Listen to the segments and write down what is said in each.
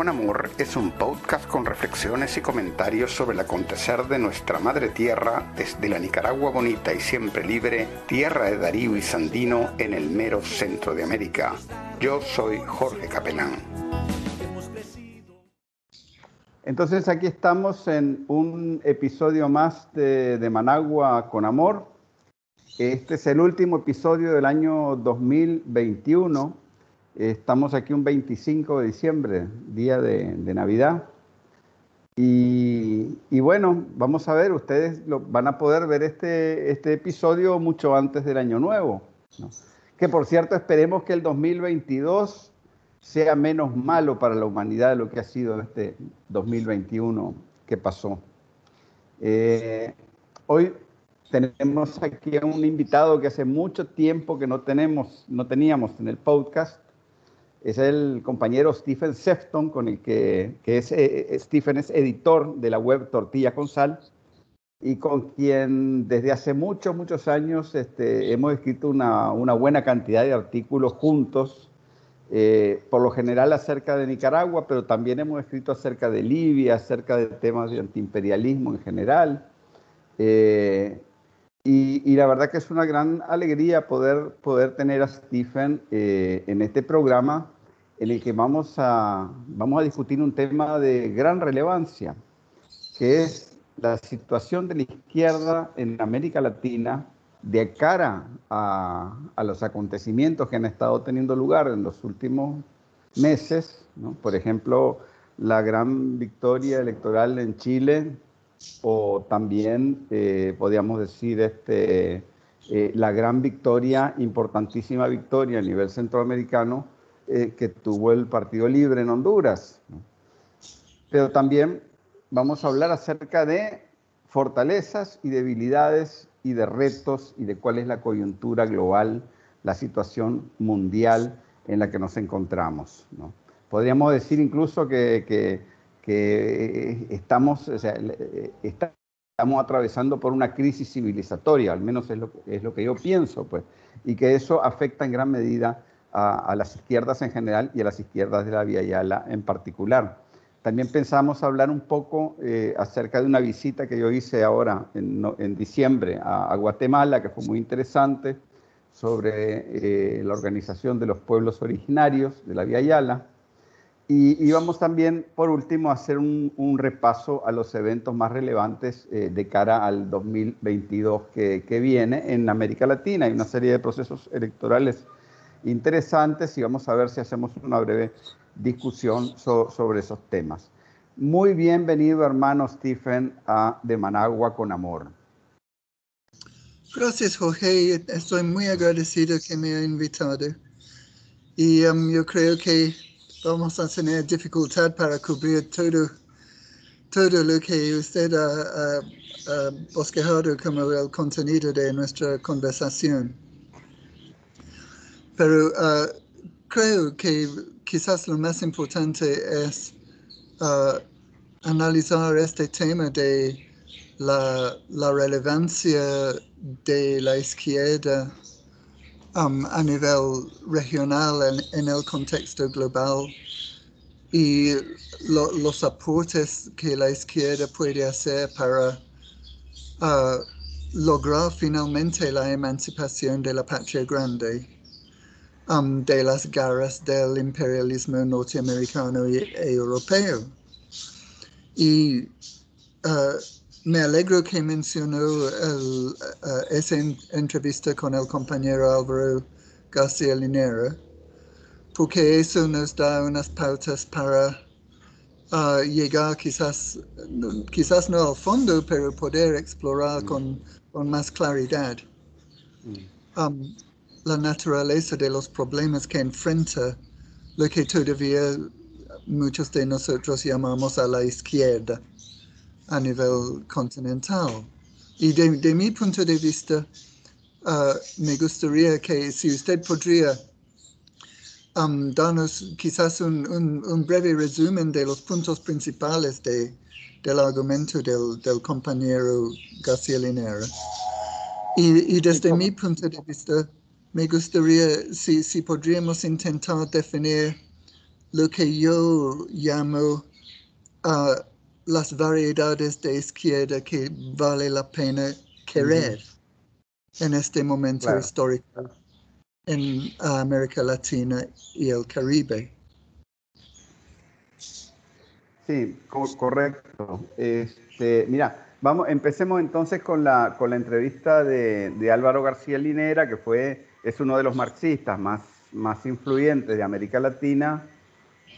con Amor es un podcast con reflexiones y comentarios sobre el acontecer de nuestra madre tierra desde la Nicaragua bonita y siempre libre, tierra de Darío y Sandino en el mero centro de América. Yo soy Jorge Capelán. Entonces aquí estamos en un episodio más de, de Managua con Amor. Este es el último episodio del año 2021 Estamos aquí un 25 de diciembre, día de, Navidad. Y, bueno, vamos a ver, ustedes lo, van a poder ver este, este episodio mucho antes del año nuevo. Que por cierto, esperemos que el 2022 sea menos malo para la humanidad de lo que ha sido este 2021 que pasó. Eh, hoy tenemos aquí a un invitado que hace mucho tiempo que no tenemos, no teníamos en el podcast es el compañero Stephen Sefton, con el que, es, eh, eh, Stephen es editor de la web Tortilla con Sal y con quien desde hace muchos, muchos años este, hemos escrito una, buena cantidad de artículos juntos, eh, por lo general acerca de Nicaragua, pero también hemos escrito acerca de Libia, acerca de temas de antiimperialismo en general. Y, la verdad que es una gran alegría poder, poder tener a Stephen eh, en este programa en el que vamos a, vamos a discutir un tema de gran relevancia, que es la situación de la izquierda en América Latina de cara a, los acontecimientos que han estado teniendo lugar en los últimos meses. Por ejemplo, la gran victoria electoral en Chile o también eh, podríamos decir este, eh, la gran victoria, importantísima victoria a nivel centroamericano eh, que tuvo el Partido Libre en Honduras. Pero también vamos a hablar acerca de fortalezas y debilidades y de retos y de cuál es la coyuntura global, la situación mundial en la que nos encontramos. Podríamos decir incluso que que eh, estamos, eh, estamos atravesando por una crisis civilizatoria, al menos es lo, es lo que yo pienso, pues, y que eso afecta en gran medida a, las izquierdas en general y a las izquierdas de la Vía Yala en particular. También pensamos hablar un poco eh, acerca de una visita que yo hice ahora en, en diciembre a, Guatemala, que fue muy interesante, sobre la organización de los pueblos originarios de la Vía Yala y, vamos también, por último, a hacer un, repaso a los eventos más relevantes eh, de cara al 2022 que, que, viene en América Latina. Hay una serie de procesos electorales interesantes y vamos a ver si hacemos una breve discusión sobre esos temas. Muy bienvenido, hermano Stephen, a De Managua con Amor. Gracias, Jorge. Estoy muy agradecido que me ha invitado. Y um, yo creo que vamos a tener dificultad para cubrir todo, todo lo que usted ha, bosquejado como el contenido de nuestra conversación. Pero uh, creo que quizás lo más importante es uh, analizar este tema de la, la relevancia de la izquierda A nivel regional en, el contexto global y los aportes que la izquierda puede hacer para uh, lograr finalmente la emancipación de la patria grande um, de las garras del imperialismo norteamericano y, e europeo. Y uh, me alegro que mencionó el, uh, esa entrevista con el compañero Álvaro García Linera, porque eso nos da unas pautas para uh, llegar quizás, quizás no al fondo, pero poder explorar mm. con, con, más claridad mm. um, la naturaleza de los problemas que enfrenta lo que todavía muchos de nosotros llamamos a la izquierda a nivel continental. Y de, mi punto de vista, uh, me gustaría que si usted podría um, darnos quizás un, un, breve resumen de los puntos principales de, del argumento del, del compañero García Linera. Y, y desde mi punto de vista, me gustaría si, si podríamos intentar definir lo que yo llamo uh, las variedades de izquierda que vale la pena querer en este momento histórico en América Latina y el Caribe. Sí, correcto. Este, mira, vamos, empecemos entonces con la, con la entrevista de, de, Álvaro García Linera, que fue, es uno de los marxistas más, más influyentes de América Latina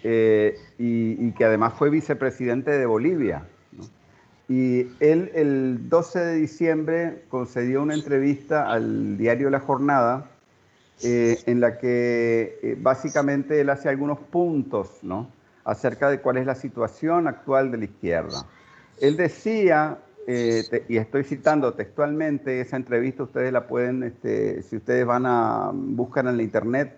eh, y, que además fue vicepresidente de Bolivia. Y él el 12 de diciembre concedió una entrevista al diario La Jornada eh, en la que eh, básicamente él hace algunos puntos ¿no? acerca de cuál es la situación actual de la izquierda. Él decía, y estoy citando textualmente esa entrevista, ustedes la pueden, este, si ustedes van a buscar en la internet,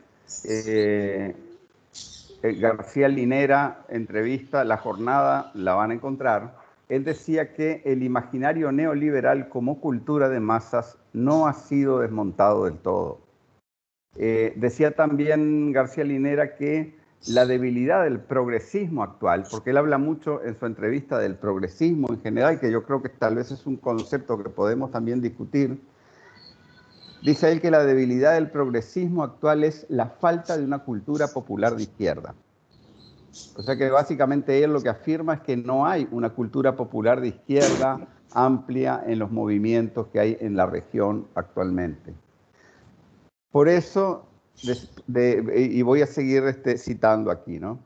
García Linera, entrevista, la jornada, la van a encontrar. Él decía que el imaginario neoliberal como cultura de masas no ha sido desmontado del todo. Eh, decía también García Linera que la debilidad del progresismo actual, porque él habla mucho en su entrevista del progresismo en general, que yo creo que tal vez es un concepto que podemos también discutir, Dice él que la debilidad del progresismo actual es la falta de una cultura popular de izquierda. O sea que básicamente él lo que afirma es que no hay una cultura popular de izquierda amplia en los movimientos que hay en la región actualmente. Por eso, y voy a seguir este, citando aquí, ¿no?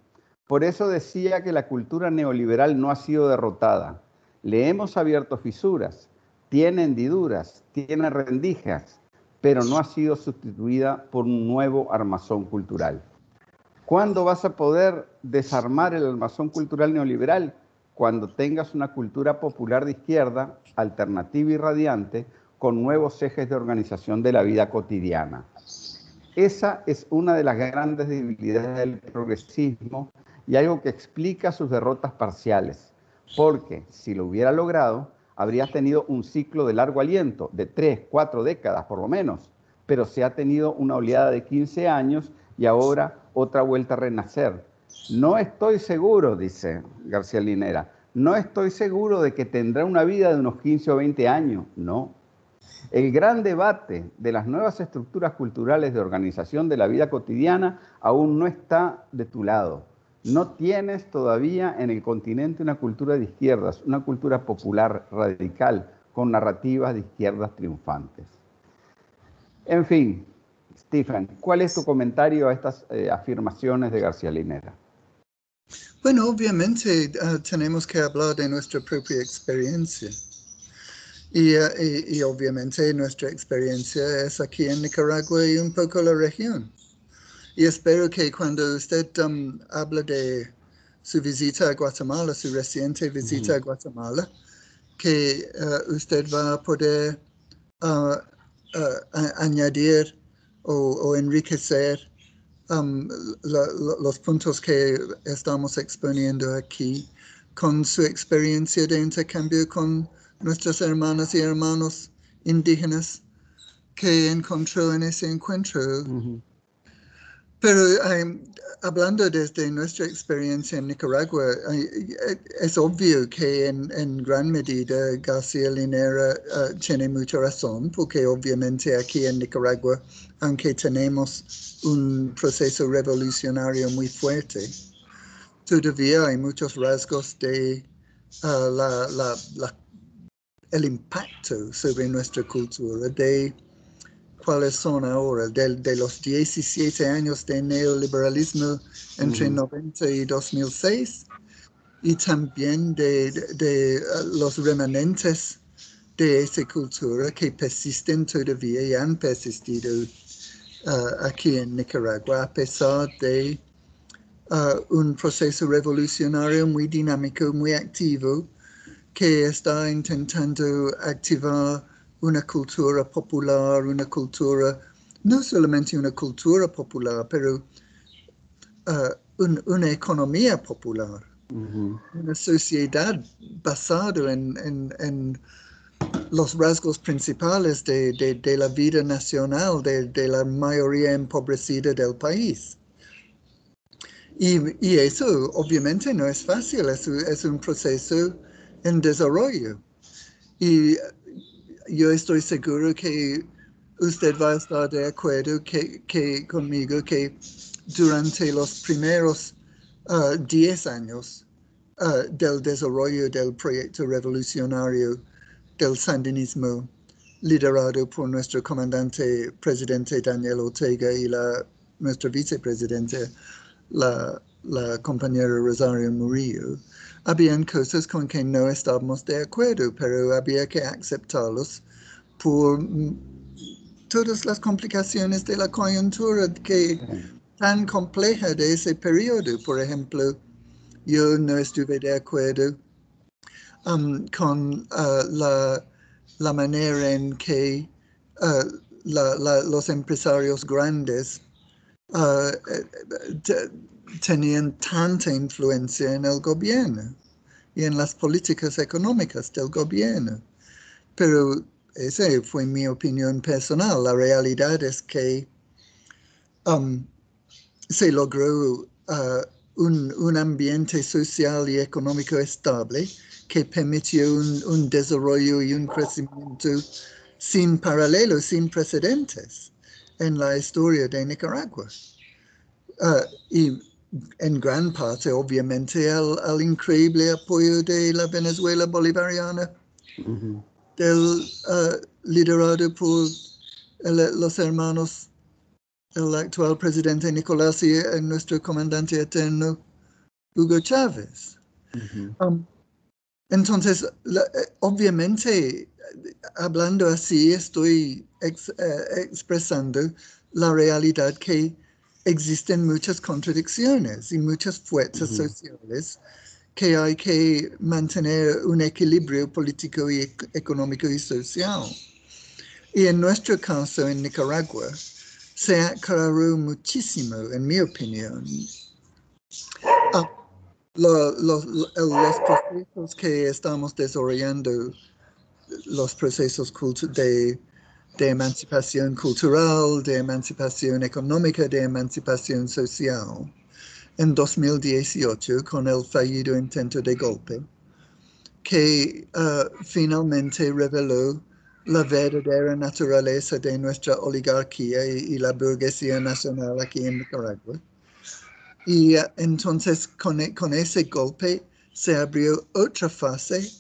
Por eso decía que la cultura neoliberal no ha sido derrotada. Le hemos abierto fisuras, tiene hendiduras, tiene rendijas, pero no ha sido sustituida por un nuevo armazón cultural. ¿Cuándo vas a poder desarmar el armazón cultural neoliberal? Cuando tengas una cultura popular de izquierda, alternativa y radiante, con nuevos ejes de organización de la vida cotidiana. Esa es una de las grandes debilidades del progresismo y algo que explica sus derrotas parciales, porque si lo hubiera logrado, habría tenido un ciclo de largo aliento, de tres, cuatro décadas por lo menos, pero se ha tenido una oleada de 15 años y ahora otra vuelta a renacer. No estoy seguro, dice García Linera, no estoy seguro de que tendrá una vida de unos 15 o 20 años, no. El gran debate de las nuevas estructuras culturales de organización de la vida cotidiana aún no está de tu lado. No tienes todavía en el continente una cultura de izquierdas, una cultura popular radical con narrativas de izquierdas triunfantes. En fin, Stephen, ¿cuál es tu comentario a estas eh, afirmaciones de García Linera? Bueno, obviamente ah, tenemos que hablar de nuestra propia experiencia. Y, ah, y, obviamente nuestra experiencia es aquí en Nicaragua y un poco la región. Y espero que cuando usted um, habla de su visita a Guatemala, su reciente visita a Guatemala, que uh, usted va a poder uh, uh, añadir o, enriquecer um, los puntos que estamos exponiendo aquí con su experiencia de intercambio con nuestras hermanas y hermanos indígenas que encontró en ese encuentro. Pero hablando desde nuestra experiencia en Nicaragua, es obvio que en, gran medida García Linera tiene mucha razón, porque obviamente aquí en Nicaragua, aunque tenemos un proceso revolucionario muy fuerte, todavía hay muchos rasgos de uh, el impacto sobre nuestra cultura de cuáles son ahora, de, los 17 años de neoliberalismo entre 90 y 2006, y también de, uh, los remanentes de esa cultura que persisten todavía y han persistido uh, aquí en Nicaragua, a pesar de uh, un proceso revolucionario muy dinámico, muy activo, que está intentando activar una cultura popular, una cultura, no solamente una cultura popular, pero uh, una economía popular, una sociedad basada en, los rasgos principales de, la vida nacional de, la mayoría empobrecida del país. Y, eso obviamente no es fácil, es, un proceso en desarrollo. Y yo estoy seguro que usted va a estar de acuerdo que, conmigo que durante los primeros 10 uh, años uh, del desarrollo del proyecto revolucionario del sandinismo liderado por nuestro comandante presidente Daniel Ortega y la, nuestra vicepresidente, la compañera Rosario Murillo, habían cosas con que no estábamos de acuerdo, pero había que aceptarlos por todas las complicaciones de la coyuntura que tan compleja de ese periodo. Por ejemplo, yo no estuve de acuerdo um, con uh, la, manera en que uh, los empresarios grandes uh, tenían tanta influencia en el gobierno y en las políticas económicas del gobierno. Pero esa fue mi opinión personal. La realidad es que um, se logró uh, un, ambiente social y económico estable que permitió un, desarrollo y un crecimiento sin paralelo, sin precedentes en la historia de Nicaragua. Uh, y en gran parte, obviamente, al, increíble apoyo de la Venezuela bolivariana, del, uh, liderado por los hermanos el actual presidente Nicolás y nuestro comandante eterno Hugo Chávez. Um, entonces, eh, obviamente, hablando así, estoy eh, expresando la realidad que existen muchas contradicciones y muchas fuerzas sociales que hay que mantener un equilibrio político y económico y social. Y en nuestro caso, en Nicaragua, se aclaró muchísimo, en mi opinión. Ah, los procesos que estamos desarrollando, los procesos de, de emancipación cultural, de emancipación económica, de emancipación social, en 2018 con el fallido intento de golpe, que ah, finalmente reveló la verdadera naturaleza de nuestra oligarquía y, la burguesía nacional aquí en Nicaragua. Y uh, entonces con, e, con, ese golpe se abrió otra fase,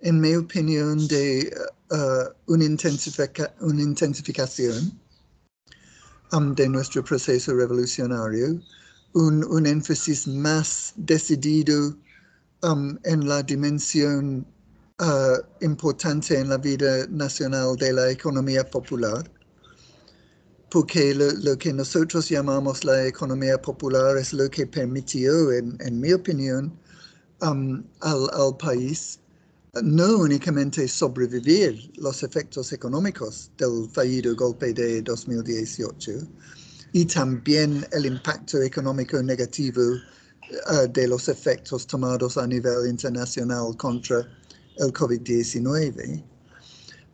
en mi opinión, de uh, uh, una, intensificación um, de nuestro proceso revolucionario, un, un énfasis más decidido um, en la dimensión uh, importante en la vida nacional de la economía popular, porque lo, que nosotros llamamos la economía popular es lo que permitió, en, mi opinión, um, al, al, país no únicamente sobrevivir los efectos económicos del fallido golpe de 2018, y también el impacto económico negativo uh, de los efectos tomados a nivel internacional contra el COVID-19,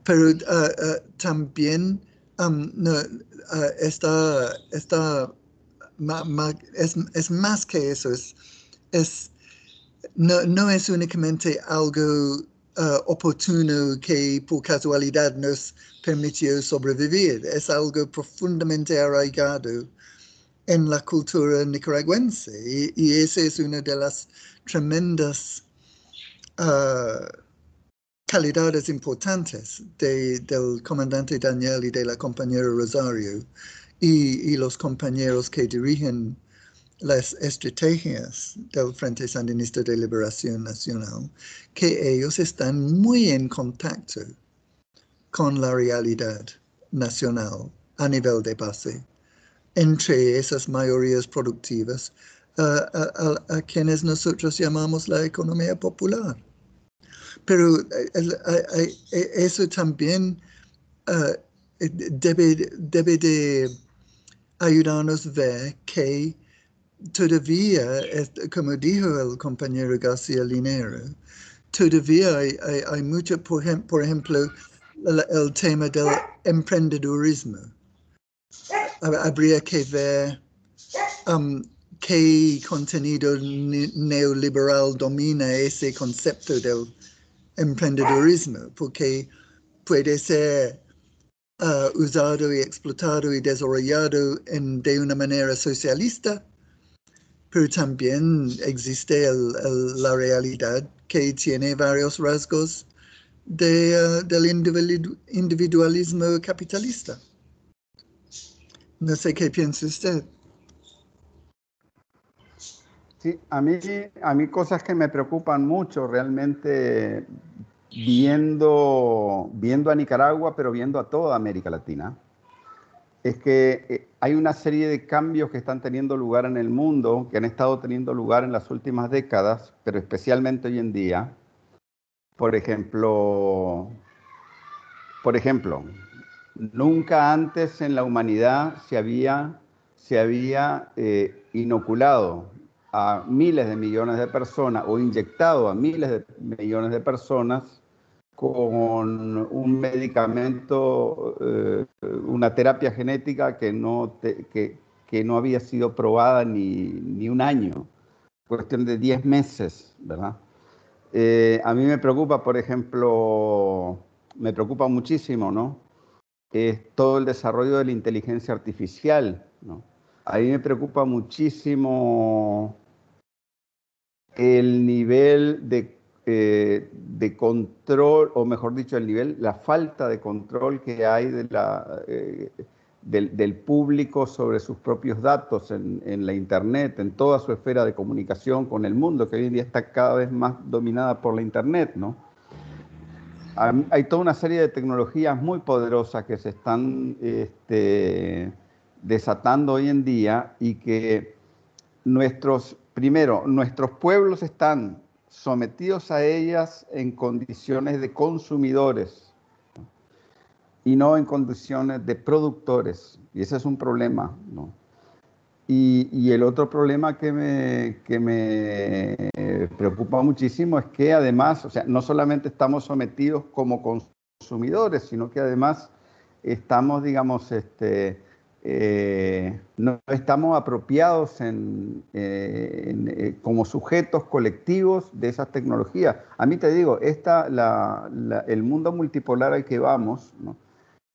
pero uh, uh, también um, no, está es, es, más que eso, es, es, no, es únicamente algo oportuno que por casualidad nos permitió sobrevivir, es algo profundamente arraigado en la cultura nicaragüense y, y esa es una de las tremendas uh, calidades importantes del comandante Daniel y de la compañera Rosario y, los compañeros que dirigen las estrategias del Frente Sandinista de Liberación Nacional, que ellos están muy en contacto con la realidad nacional a nivel de base, entre esas mayorías productivas a quienes nosotros llamamos la economía popular. Pero eh, eh, eso también eh, debe, debe de ayudarnos a ver que todavía, como dijo el compañero García Linero, todavía hay, mucho, por, ejemplo, el, tema del emprendedurismo. Habría que ver um, qué contenido neoliberal domina ese concepto del emprendedorismo, porque puede ser uh, usado y explotado y desarrollado en, de una manera socialista, pero también existe la realidad que tiene varios rasgos de, uh, del individualismo capitalista. No sé qué piensa usted. Sí, a mí, a mí cosas que me preocupan mucho realmente viendo, viendo a Nicaragua, pero viendo a toda América Latina, es que eh, hay una serie de cambios que están teniendo lugar en el mundo, que han estado teniendo lugar en las últimas décadas, pero especialmente hoy en día. Por ejemplo, por ejemplo, nunca antes en la humanidad se había, se había eh, inoculado a miles de millones de personas o inyectado a miles de millones de personas con un medicamento, eh, una terapia genética que no, que, que, no había sido probada ni, ni, un año, cuestión de 10 meses, ¿verdad? Eh, a mí me preocupa, por ejemplo, me preocupa muchísimo, ¿no? Es todo el desarrollo de la inteligencia artificial, ¿no? A mí me preocupa muchísimo el nivel de eh, de control, o mejor dicho, el nivel, la falta de control que hay de la, eh, del, público sobre sus propios datos en, en, la Internet, en toda su esfera de comunicación con el mundo, que hoy en día está cada vez más dominada por la Internet, ¿no? Hay toda una serie de tecnologías muy poderosas que se están este, desatando hoy en día y que nuestros, primero, nuestros pueblos están sometidos a ellas en condiciones de consumidores y no en condiciones de productores. Y ese es un problema. ¿no? Y, el otro problema que me, que me preocupa muchísimo es que además, o sea, no solamente estamos sometidos como consumidores, sino que además estamos, digamos, este, eh, no estamos apropiados en, eh, eh, como sujetos colectivos de esas tecnologías. A mí te digo, esta, el mundo multipolar al que vamos,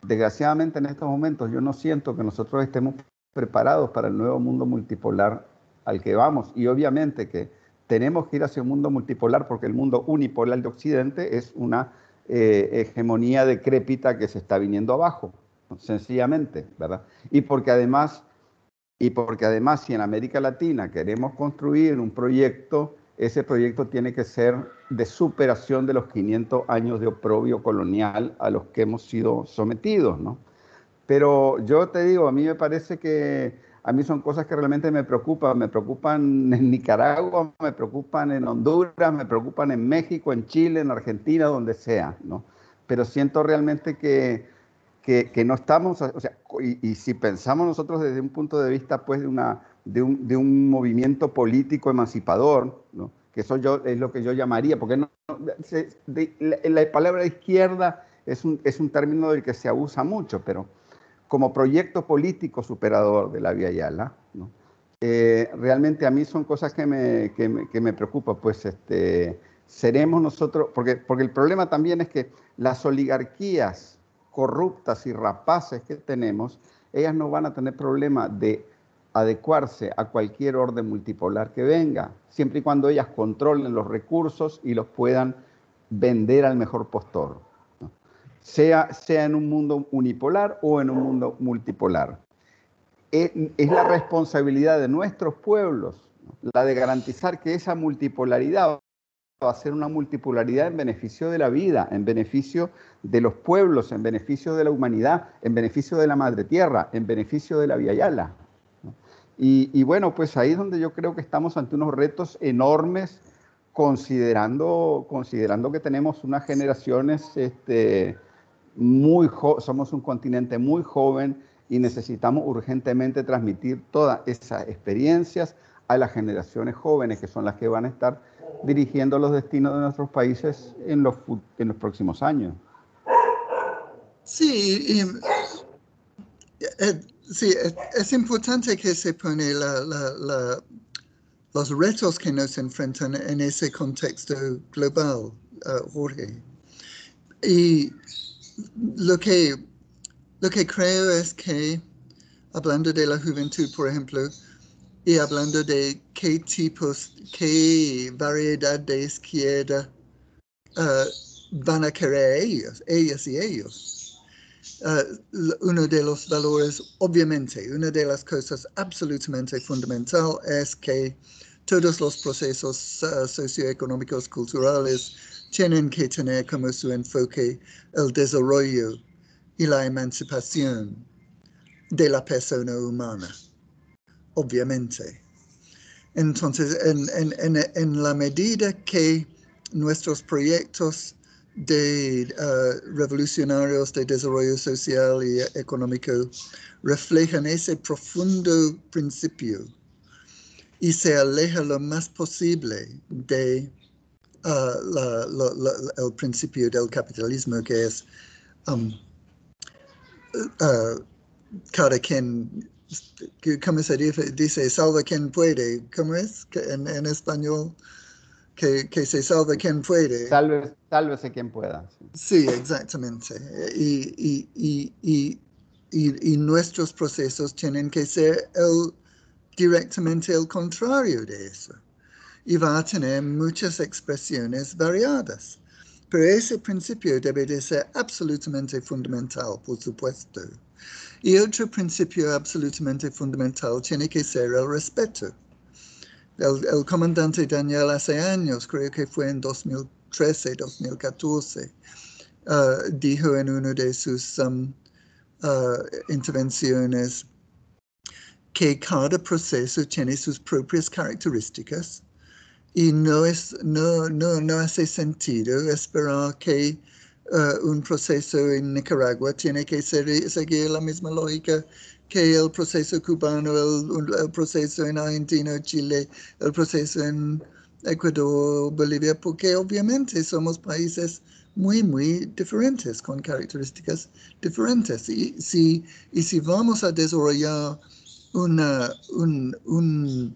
desgraciadamente en estos momentos yo no siento que nosotros estemos preparados para el nuevo mundo multipolar al que vamos. Y obviamente que tenemos que ir hacia un mundo multipolar porque el mundo unipolar de Occidente es una hegemonía decrépita que se está viniendo abajo sencillamente, ¿verdad? Y porque además, y porque además si en América Latina queremos construir un proyecto, ese proyecto tiene que ser de superación de los 500 años de oprobio colonial a los que hemos sido sometidos, ¿no? Pero yo te digo, a mí me parece que a mí son cosas que realmente me preocupan. Me preocupan en Nicaragua, me preocupan en Honduras, me preocupan en México, en Chile, en Argentina, donde sea, ¿no? Pero siento realmente que que, no estamos, o sea, y, si pensamos nosotros desde un punto de vista, pues, de, una, de, un, de un movimiento político emancipador, ¿no? que eso yo, es lo que yo llamaría, porque no, la, palabra izquierda es un, es un término del que se abusa mucho, pero como proyecto político superador de la Vía Yala, ¿no? Eh, realmente a mí son cosas que me, que me, que me preocupan, pues este, seremos nosotros, porque, porque el problema también es que las oligarquías corruptas y rapaces que tenemos, ellas no van a tener problema de adecuarse a cualquier orden multipolar que venga, siempre y cuando ellas controlen los recursos y los puedan vender al mejor postor, sea, sea en un mundo unipolar o en un mundo multipolar. Es, es la responsabilidad de nuestros pueblos la de garantizar que esa multipolaridad a ser una multipolaridad en beneficio de la vida, en beneficio de los pueblos, en beneficio de la humanidad, en beneficio de la madre tierra, en beneficio de la Via Yala. Y, bueno, pues ahí es donde yo creo que estamos ante unos retos enormes, considerando, considerando que tenemos unas generaciones este, muy somos un continente muy joven y necesitamos urgentemente transmitir todas esas experiencias a las generaciones jóvenes, que son las que van a estar dirigiendo los destinos de nuestros países en los, en los próximos años. Sí, eh, sí, es, importante que se pone los retos que nos enfrentan en ese contexto global, uh, Jorge. Y lo que, lo que creo es que, hablando de la juventud, por ejemplo, y hablando de qué tipos, qué variedad de izquierda uh, van a querer ellos, ellas y ellos. Uh, uno de los valores, obviamente, una de las cosas absolutamente fundamental es que todos los procesos uh, socioeconómicos culturales tienen que tener como su enfoque el desarrollo y la emancipación de la persona humana, obviamente. Entonces, en, la medida que nuestros proyectos de uh, revolucionarios de desarrollo social y económico reflejan ese profundo principio y se aleja lo más posible de uh, el principio del capitalismo, que es um, uh, cada quien, ¿cómo se dice? dice? Salva quien puede. ¿Cómo es en, en español? Que, que, se salva quien puede. Salve, sálvese quien pueda. Sí, exactamente. Y, y, y, y, y, nuestros procesos tienen que ser el, directamente el contrario de eso y va a tener muchas expresiones variadas. Pero ese principio debe de ser absolutamente fundamental, por supuesto. Y otro principio absolutamente fundamental tiene que ser el respeto. El, comandante Daniel hace años, creo que fue en 2013, 2014, uh, dijo en una de sus um, uh, intervenciones que cada proceso tiene sus propias características y no, es, no, no, no hace sentido esperar que uh, un proceso en Nicaragua tiene que ser, seguir la misma lógica que el proceso cubano, el, proceso en Argentina, Chile, el proceso en Ecuador, Bolivia, porque obviamente somos países muy, muy diferentes, con características diferentes. Y si, y si vamos a desarrollar una, un, un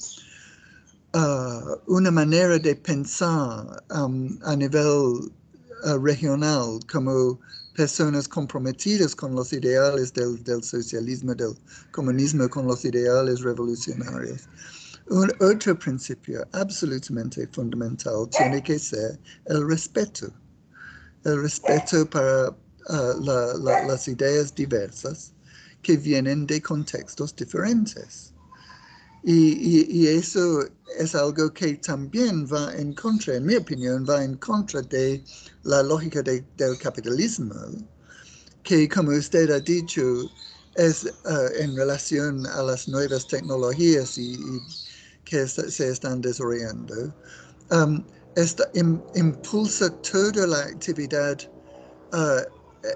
Uh, una manera de pensar um, a nivel uh, regional como personas comprometidas con los ideales del, del, socialismo, del comunismo, con los ideales revolucionarios. Un otro principio absolutamente fundamental tiene que ser el respeto. El respeto para la, las ideas diversas que vienen de contextos diferentes. Y, eso es algo que también va en contra, en mi opinión, va en contra de la lógica del capitalismo, que como usted ha dicho, es uh, en relación a las nuevas tecnologías y, que se están desarrollando. Um, impulsa toda la actividad uh,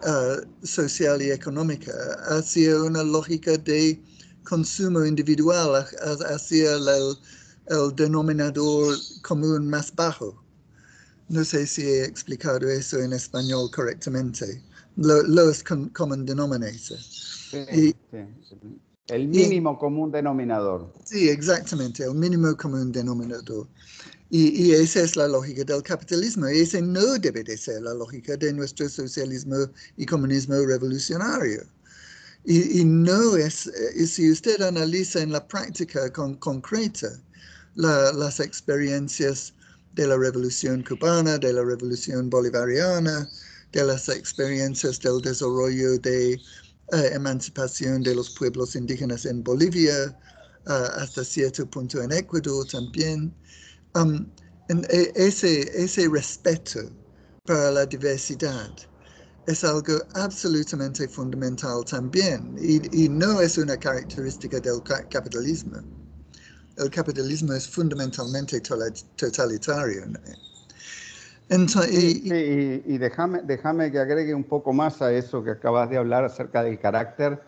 uh, social y económica hacia una lógica de consumo individual hacia el, el, denominador común más bajo. No sé si he explicado eso en español correctamente. Lo, lowest common denominator. El mínimo común denominador. Sí, exactamente, el mínimo común denominador. Y, y, esa es la lógica del capitalismo. Y esa no debe de ser la lógica de nuestro socialismo y comunismo revolucionario. Y, no es, y si usted analiza en la práctica con, concreta las experiencias de la revolución cubana, de la revolución bolivariana, de las experiencias del desarrollo de eh, emancipación de los pueblos indígenas en Bolivia, uh, hasta cierto punto en Ecuador también, um, e, ese, ese respeto para la diversidad es algo absolutamente fundamental también y, no es una característica del capitalismo. El capitalismo es fundamentalmente totalitario. y, déjame, déjame que agregue un poco más a eso que acabas de hablar acerca del carácter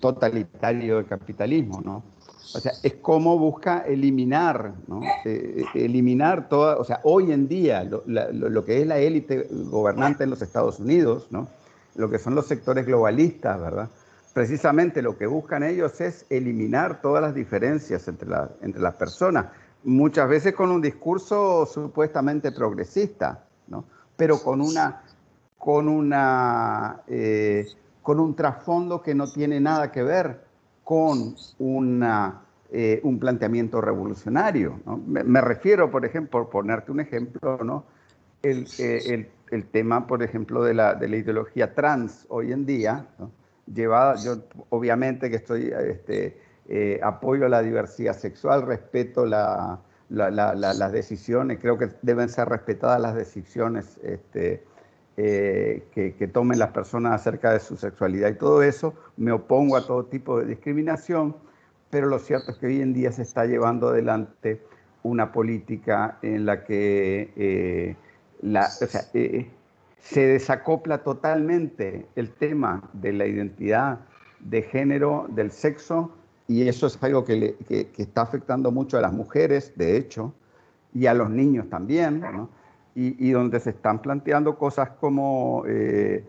totalitario del capitalismo, ¿no? O sea, es como busca eliminar, ¿no? Eh, eliminar toda, o sea, hoy en día lo, que es la élite gobernante en los Estados Unidos, ¿no? Lo que son los sectores globalistas, ¿verdad? precisamente lo que buscan ellos es eliminar todas las diferencias entre, entre las personas, muchas veces con un discurso supuestamente progresista, ¿no? pero con, una, con, una, eh, con un trasfondo que no tiene nada que ver con una, eh, un planteamiento revolucionario. ¿no? Me, refiero, por ejemplo, por ponerte un ejemplo, ¿no? el, eh, el, el tema, por ejemplo, de la, de la ideología trans hoy en día, ¿no? llevada, yo obviamente que estoy, este, eh, apoyo la diversidad sexual, respeto la, las decisiones, creo que deben ser respetadas las decisiones este, eh, que, tomen las personas acerca de su sexualidad y todo eso, me opongo a todo tipo de discriminación, pero lo cierto es que hoy en día se está llevando adelante una política en la que eh, la, se desacopla totalmente el tema de la identidad de género, del sexo, y eso es algo que, está afectando mucho a las mujeres, de hecho, y a los niños también, y, donde se están planteando cosas como, eh,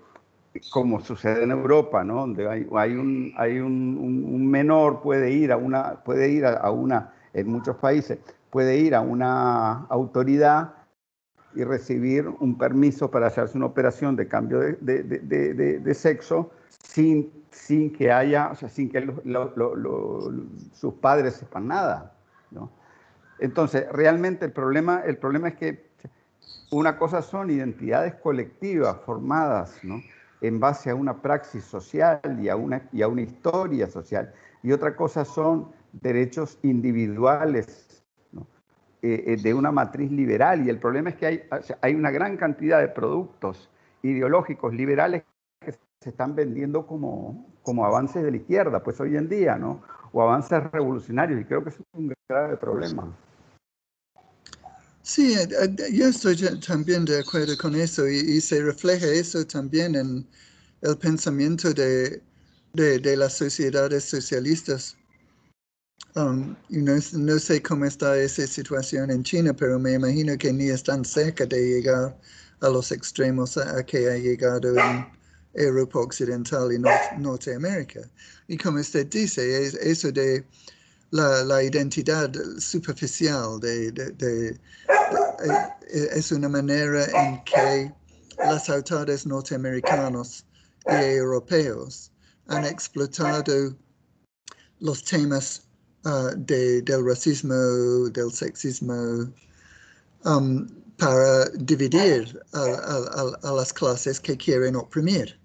como sucede en Europa, ¿no? donde hay, hay, un, hay un, menor puede ir a una, puede ir a una, en muchos países, puede ir a una autoridad y recibir un permiso para hacerse una operación de cambio de, de, de, sexo sin, sin que haya, o sea, sin que sus padres sepan nada. ¿no? Entonces, realmente el problema, el problema es que una cosa son identidades colectivas formadas ¿no? En base a una praxis social y a una, historia social, y otra cosa son derechos individuales eh, eh, de una matriz liberal y el problema es que hay, hay una gran cantidad de productos ideológicos liberales que se están vendiendo como, como avances de la izquierda, pues hoy en día, ¿no? O avances revolucionarios y creo que es un grave problema. Sí, eh, yo estoy también de acuerdo con eso y, se refleja eso también en el pensamiento de, de, de las sociedades socialistas. Um, no, no, sé cómo está esa situación en China, pero me imagino que ni están cerca de llegar a los extremos a, que ha llegado en Europa Occidental y Norteamérica. Y como usted dice, es, eso de la, identidad superficial de, de, de, eh, es una manera en que las autoridades norteamericanos y europeos han explotado los temas uh, de, del racismo, del sexismo, um, para dividir a, a, las clases que quieren oprimir.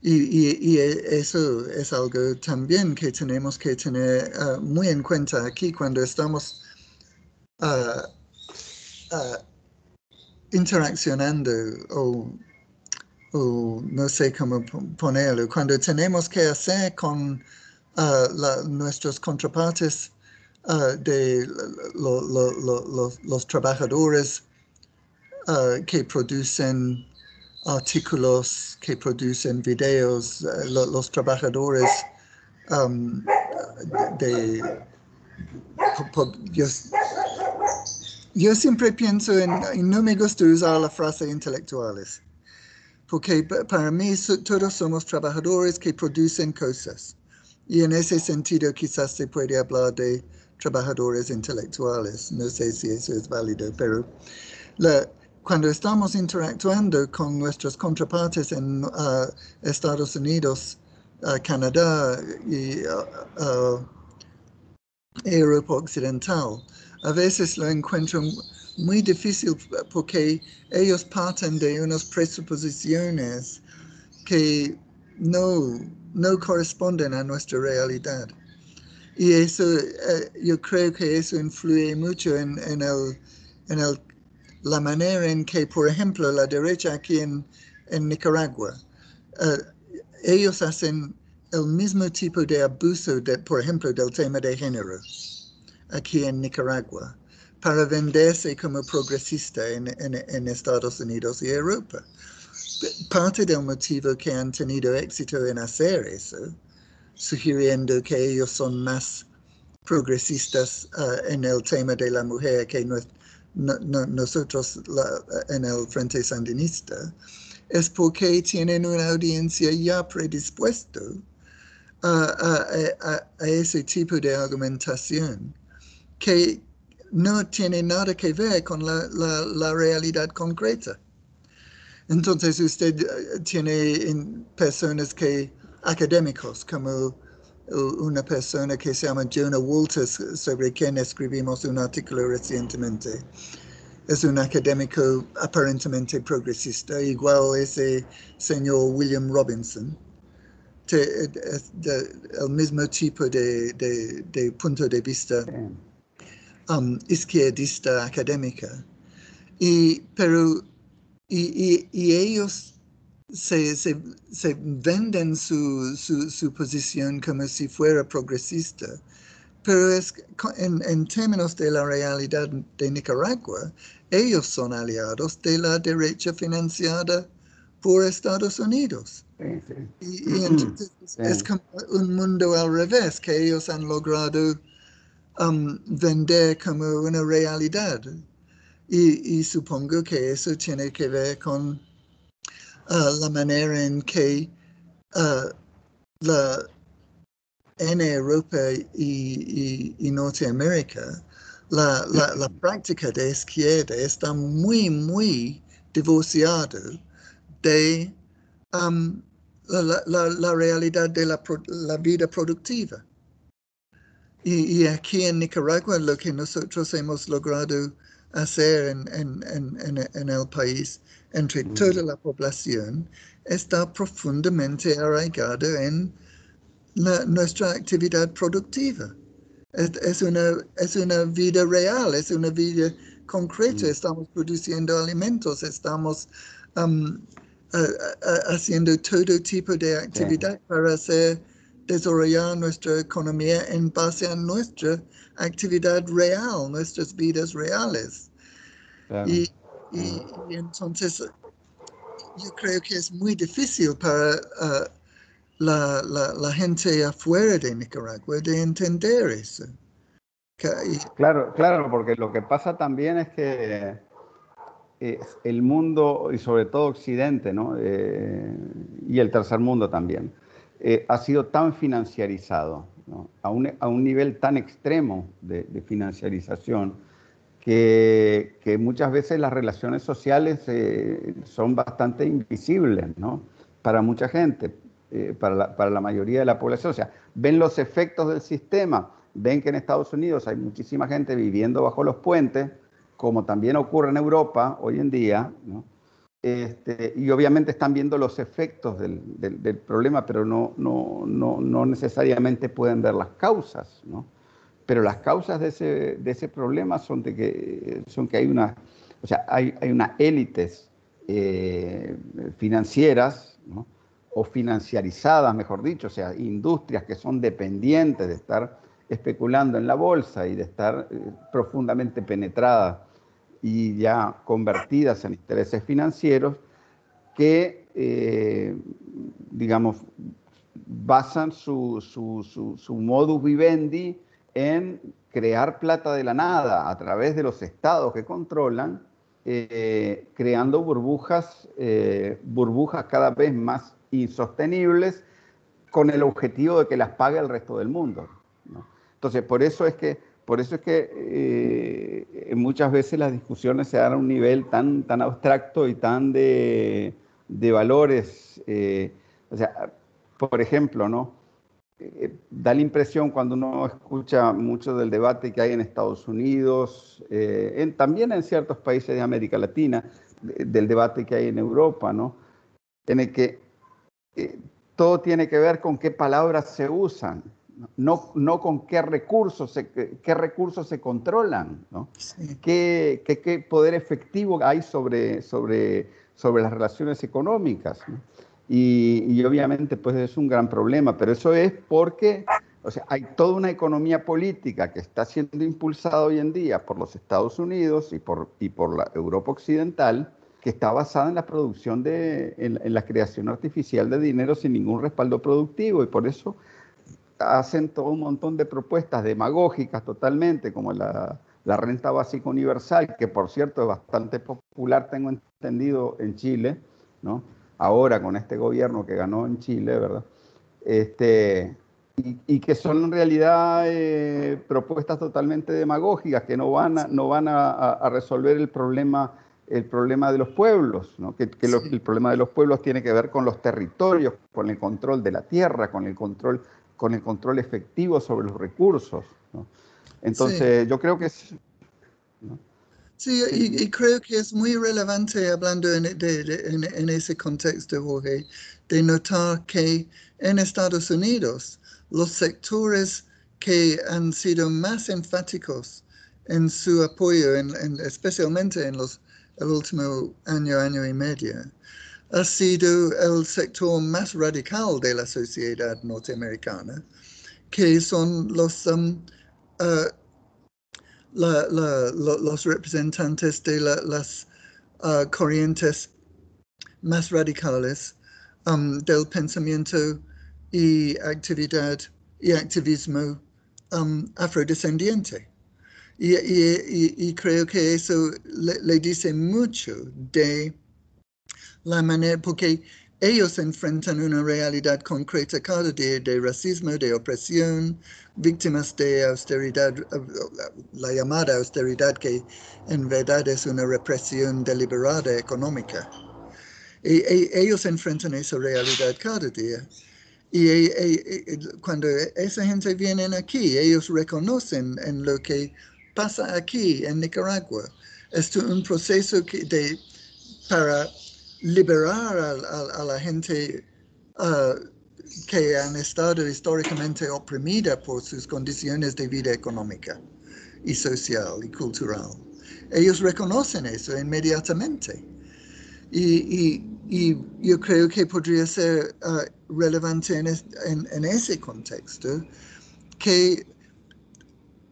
Y, y, y, eso es algo también que tenemos que tener uh, muy en cuenta aquí cuando estamos uh, interaccionando o, no sé cómo ponerlo, cuando tenemos que hacer con la, nuestros contrapartes de los trabajadores que producen artículos, que producen videos, los trabajadores um, de... yo, siempre pienso en, no me gusta usar la frase intelectuales, porque para mí todos somos trabajadores que producen cosas. Y en ese sentido quizás se puede hablar de trabajadores intelectuales. No sé si eso es válido, pero cuando estamos interactuando con nuestros contrapartes en uh, Estados Unidos, uh, Canadá y uh, Europa Occidental, a veces lo encuentro muy difícil porque ellos parten de unas presuposiciones que no no corresponden a nuestra realidad. Y eso, eh, yo creo que eso influye mucho en, en, el, en el, la manera en que, por ejemplo, la derecha aquí en, Nicaragua, uh, ellos hacen el mismo tipo de abuso, de, por ejemplo, del tema de género aquí en Nicaragua, para venderse como progresista en, Estados Unidos y Europa. Parte del motivo que han tenido éxito en hacer eso, sugiriendo que ellos son más progresistas uh, en el tema de la mujer que no, no, nosotros la, en el Frente Sandinista, es porque tienen una audiencia ya predispuesto a, ese tipo de argumentación que no tiene nada que ver con la, realidad concreta. Entonces usted eh, tiene personas que, académicos, como una persona que se llama Jonah Walters, sobre quien escribimos un artículo recientemente. Es un académico aparentemente progresista, igual ese señor William Robinson el mismo tipo de, punto de vista um, izquierdista académica. Y, pero, y, ellos se, venden su, su, posición como si fuera progresista. Pero es, en, en, términos de la realidad de Nicaragua, ellos son aliados de la derecha financiada por Estados Unidos. Y, entonces es como un mundo al revés que ellos han logrado um, vender como una realidad. Y, supongo que eso tiene que ver con uh, la manera en que uh, la, en Europa y, Norteamérica la, la, práctica de izquierda está muy, muy divorciada de um, la, realidad de la, vida productiva. Y, aquí en Nicaragua lo que nosotros hemos logrado hacer en, el país entre toda la población está profundamente arraigado en nuestra actividad productiva. Es, una, es una vida real, es una vida concreta. Estamos produciendo alimentos, estamos um, haciendo todo tipo de actividad para hacer desarrollar nuestra economía en base a nuestra actividad real, nuestras vidas reales. Y, entonces yo creo que es muy difícil para uh, la, la, gente afuera de Nicaragua de entender eso. claro, claro, porque lo que pasa también es que el mundo, y sobre todo Occidente, eh, y el tercer mundo también, eh, ha sido tan financiarizado, a, un, nivel tan extremo de, financiarización, que, muchas veces las relaciones sociales eh, son bastante invisibles para mucha gente, para la, para la mayoría de la población. O sea, ven los efectos del sistema, ven que en Estados Unidos hay muchísima gente viviendo bajo los puentes, como también ocurre en Europa hoy en día, este, y obviamente están viendo los efectos del, problema, pero no, no, no, necesariamente pueden ver las causas. Pero las causas de ese, de ese problema son, de que, son que hay, una, o sea, hay, hay unas élites eh, financieras, o financiarizadas, mejor dicho, o sea, industrias que son dependientes de estar especulando en la bolsa y de estar eh, profundamente penetradas y ya convertidas en intereses financieros que, eh, digamos, basan su, su, modus vivendi en crear plata de la nada a través de los estados que controlan, eh, creando burbujas, eh, burbujas cada vez más insostenibles con el objetivo de que las pague el resto del mundo. Entonces, por eso es que por eso es que eh, muchas veces las discusiones se dan a un nivel tan, tan abstracto y tan de, valores. Eh, o sea, por ejemplo, ¿no? Eh, da la impresión cuando uno escucha mucho del debate que hay en Estados Unidos, también en ciertos países de América Latina, del debate que hay en Europa, ¿no? En el que todo tiene que ver con qué palabras se usan no, no con qué recursos se, qué recursos se controlan, ¿no? ¿Qué, qué, poder efectivo hay sobre, sobre, sobre las relaciones económicas. Y, y, obviamente pues es un gran problema, pero eso es porque o sea, hay toda una economía política que está siendo impulsada hoy en día por los Estados Unidos y por, y por la Europa Occidental, que está basada en la producción de, en, en la creación artificial de dinero sin ningún respaldo productivo y por eso hacen todo un montón de propuestas demagógicas totalmente, como la, renta básica universal, que por cierto es bastante popular, tengo entendido, en Chile, ¿no? Ahora con este gobierno que ganó en Chile, ¿verdad? Este, y, que son en realidad eh, propuestas totalmente demagógicas que no van a, no van a, resolver el problema, el problema de los pueblos, ¿no? que, el problema de los pueblos tiene que ver con los territorios, con el control de la tierra, con el control, con el control efectivo sobre los recursos. ¿no? Entonces, yo creo que es... Sí, y, creo que es muy relevante hablando en, en ese contexto, Jorge, de notar que en Estados Unidos los sectores que han sido más enfáticos en su apoyo, especialmente en los, el último año, año y medio, ha sido el sector más radical de la sociedad norteamericana, que son los, um, uh, los representantes de las uh, corrientes más radicales um, del pensamiento y actividad y activismo um, afrodescendiente. Y, y, creo que eso le, dice mucho de la manera, porque ellos enfrentan una realidad concreta cada día de racismo, de opresión, víctimas de austeridad, la llamada austeridad que en verdad es una represión deliberada económica. Ellos enfrentan esa realidad cada día. Y, cuando esa gente viene aquí, ellos reconocen en lo que pasa aquí en Nicaragua. Es un proceso que para liberar a, la gente uh, que han estado históricamente oprimida por sus condiciones de vida económica y social y cultural. Ellos reconocen eso inmediatamente. Y, yo creo que podría ser uh, relevante en, ese contexto que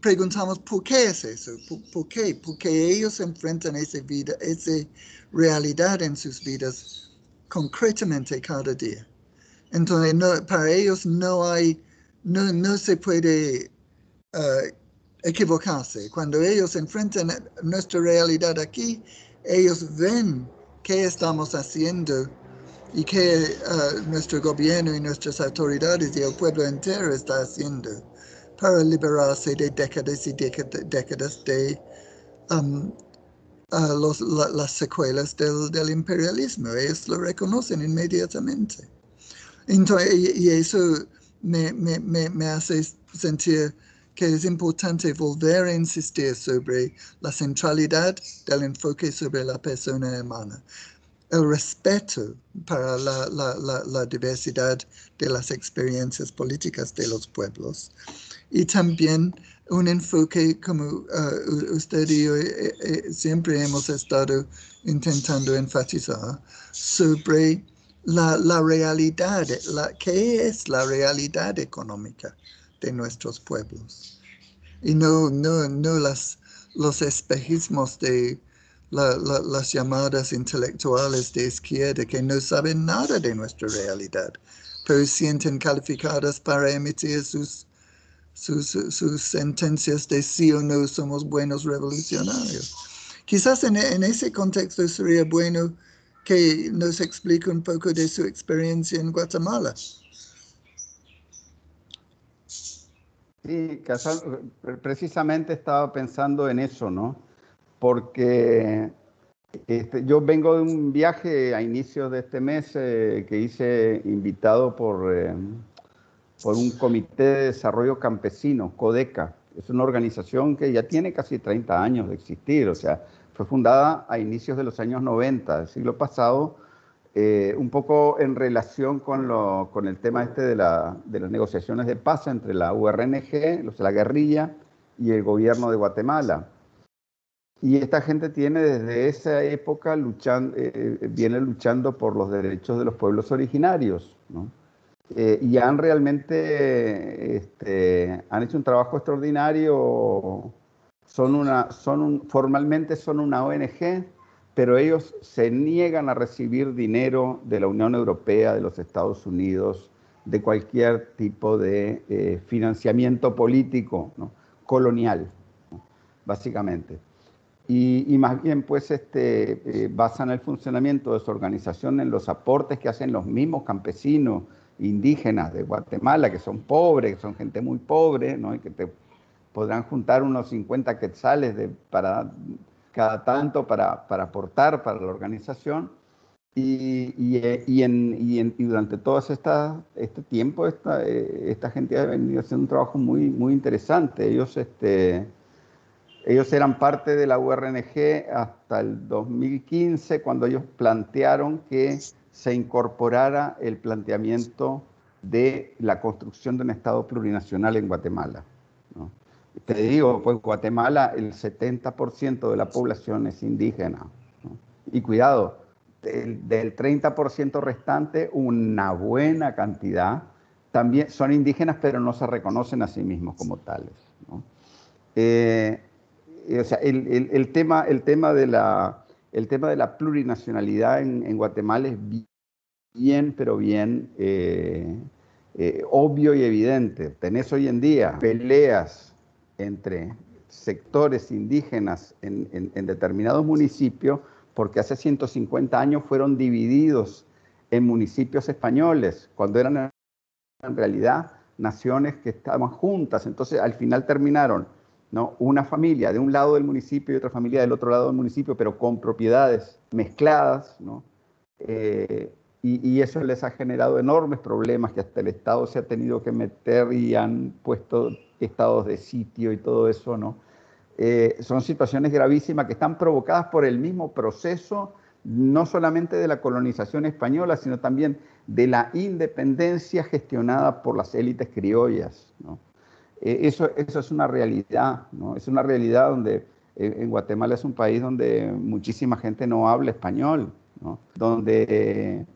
preguntamos por qué es eso, por, qué, porque ellos enfrentan esa vida, esa realidad en sus vidas concretamente cada día. Entonces, para ellos no hay, no, no se puede uh, equivocarse. Cuando ellos enfrentan nuestra realidad aquí, ellos ven qué estamos haciendo y qué uh, nuestro gobierno y nuestras autoridades y el pueblo entero está haciendo para liberarse de décadas y décadas de um, uh, las secuelas del, imperialismo. Ellos lo reconocen inmediatamente. Entonces, y, eso me, me, me, hace sentir que es importante volver a insistir sobre la centralidad del enfoque sobre la persona humana, el respeto para la, la, la, diversidad de las experiencias políticas de los pueblos y también un enfoque como uh, usted y yo eh, eh, siempre hemos estado intentando enfatizar sobre la, la realidad, la, qué es la realidad económica de nuestros pueblos. Y no, no, no las, los espejismos de las llamadas intelectuales de izquierda que no saben nada de nuestra realidad, pero sienten calificadas para emitir sus, sus, sus sentencias de sí o no somos buenos revolucionarios. Quizás en, en ese contexto sería bueno que nos explique un poco de su experiencia en Guatemala. Sí, precisamente estaba pensando en eso, ¿no? Porque este, yo vengo de un viaje a inicios de este mes eh, que hice invitado por, eh, por un comité de desarrollo campesino, CODECA. Es una organización que ya tiene casi 30 años de existir, o sea, fue fundada a inicios de los años 90 del siglo pasado eh, un poco en relación con, lo, con el tema este de, la, de, las negociaciones de paz entre la URNG, los, la guerrilla, y el gobierno de Guatemala. Y esta gente tiene desde esa época luchando, eh, eh, viene luchando por los derechos de los pueblos originarios, ¿no? Y han realmente este, han hecho un trabajo extraordinario. Son una, son un, formalmente son una ONG, pero ellos se niegan a recibir dinero de la Unión Europea, de los Estados Unidos, de cualquier tipo de eh, financiamiento político colonial, básicamente. Y, más bien, pues, este, eh, basan el funcionamiento de su organización en los aportes que hacen los mismos campesinos indígenas de Guatemala, que son pobres, que son gente muy pobre, ¿no? y que te podrán juntar unos 50 quetzales de, para, cada tanto para, para aportar para la organización. Y, y, en, y, durante todo esta, este tiempo esta, eh, esta gente ha venido haciendo un trabajo muy, muy interesante. Ellos, este, ellos eran parte de la URNG hasta el 2015, cuando ellos plantearon que se incorporara el planteamiento de la construcción de un Estado plurinacional en Guatemala. Te digo, pues Guatemala el 70% de la población es indígena. Y cuidado, del, 30% restante, una buena cantidad también son indígenas, pero no se reconocen a sí mismos como tales. Eh, o sea, el, tema, el, tema de la, el tema de la plurinacionalidad en, Guatemala es bien, pero bien eh, eh, obvio y evidente. Tenés hoy en día peleas entre sectores indígenas en, en determinados municipios porque hace 150 años fueron divididos en municipios españoles, cuando eran en realidad naciones que estaban juntas. Entonces, al final terminaron ¿no? una familia de un lado del municipio y otra familia del otro lado del municipio, pero con propiedades mezcladas. ¿no? Eh, y, eso les ha generado enormes problemas que hasta el Estado se ha tenido que meter y han puesto estados de sitio y todo eso, ¿no? Eh, son situaciones gravísimas que están provocadas por el mismo proceso, no solamente de la colonización española, sino también de la independencia gestionada por las élites criollas. Eh, eso, eso, es una realidad, ¿no? es una realidad donde eh, en Guatemala es un país donde muchísima gente no habla español, donde,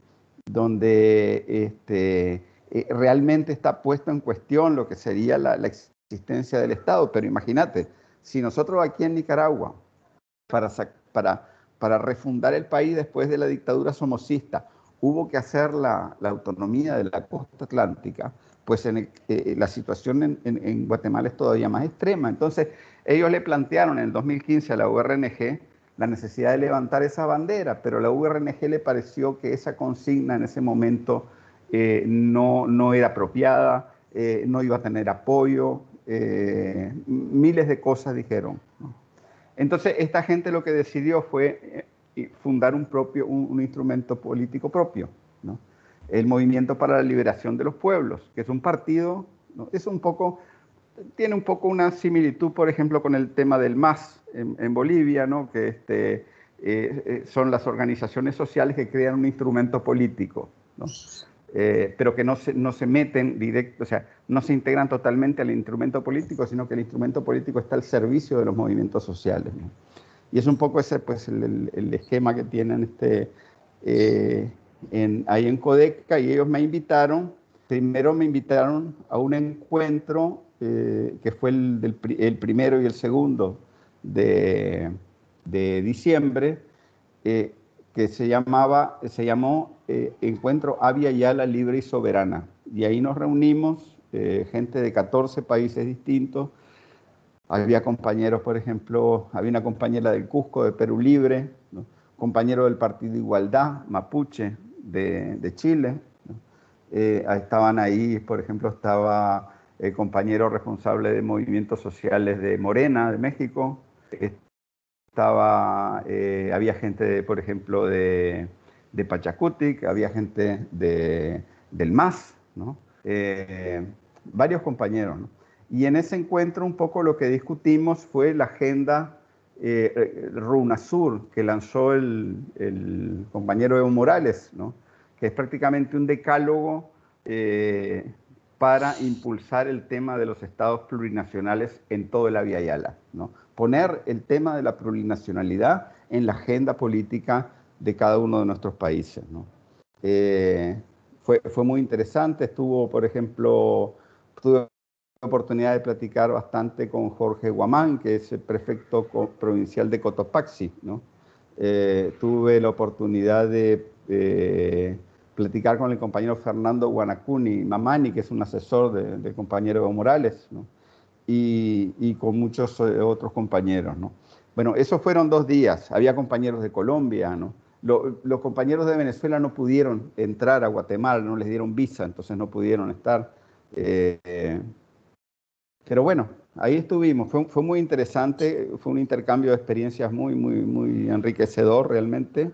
donde este, realmente está puesto en cuestión lo que sería la, la existencia del Estado, pero imagínate, si nosotros aquí en Nicaragua, para, para, para refundar el país después de la dictadura somocista, hubo que hacer la, la autonomía de la costa atlántica, pues en eh, la situación en, en, Guatemala es todavía más extrema. Entonces, ellos le plantearon en el 2015 a la URNG la necesidad de levantar esa bandera, pero la URNG le pareció que esa consigna en ese momento eh, no, no era apropiada, eh, no iba a tener apoyo, eh, miles de cosas dijeron. Entonces, esta gente lo que decidió fue eh, fundar un, propio, un, instrumento político propio, el Movimiento para la Liberación de los Pueblos, que es un partido, es un poco, tiene un poco una similitud, por ejemplo, con el tema del MAS en, Bolivia, ¿no? que este, eh, son las organizaciones sociales que crean un instrumento político. ¿no? Eh, pero que no se, no se meten directo, o sea, no se integran totalmente al instrumento político, sino que el instrumento político está al servicio de los movimientos sociales. Y es un poco ese, pues, el, esquema que tienen este, eh, en, ahí en Codeca y ellos me invitaron, primero me invitaron a un encuentro eh, que fue el, del, el, primero y el segundo de, de diciembre, que se, llamaba, se llamó eh, Encuentro Avia Yala Libre y Soberana. Y ahí nos reunimos, eh, gente de 14 países distintos. Había compañeros, por ejemplo, había una compañera del Cusco, de Perú Libre, compañero del Partido Igualdad, Mapuche, de, Chile. Eh, estaban ahí, por ejemplo, estaba el compañero responsable de movimientos sociales de Morena, de México. Estaba, había gente, por ejemplo, de, de Pachacutic, había gente de, del MAS. Eh, varios compañeros. Y en ese encuentro un poco lo que discutimos fue la agenda eh, Runasur que lanzó el, compañero Evo Morales, que es prácticamente un decálogo eh, para impulsar el tema de los estados plurinacionales en todo el Via Yala. Poner el tema de la plurinacionalidad en la agenda política de cada uno de nuestros países. Eh, fue, muy interesante, estuvo, por ejemplo, tuve la oportunidad de platicar bastante con Jorge Guamán, que es el prefecto provincial de Cotopaxi. ¿no? Eh, tuve la oportunidad de platicar con el compañero Fernando Guanacuni Mamani, que es un asesor del compañero Evo Morales, ¿no? y, y, con muchos eh, otros compañeros. ¿no? Bueno, esos fueron dos días. Había compañeros de Colombia, ¿no? los compañeros de Venezuela no pudieron entrar a Guatemala, no les dieron visa, entonces no pudieron estar. Eh, pero bueno, ahí estuvimos. Fue, fue, muy interesante, fue un intercambio de experiencias muy, muy, muy enriquecedor realmente.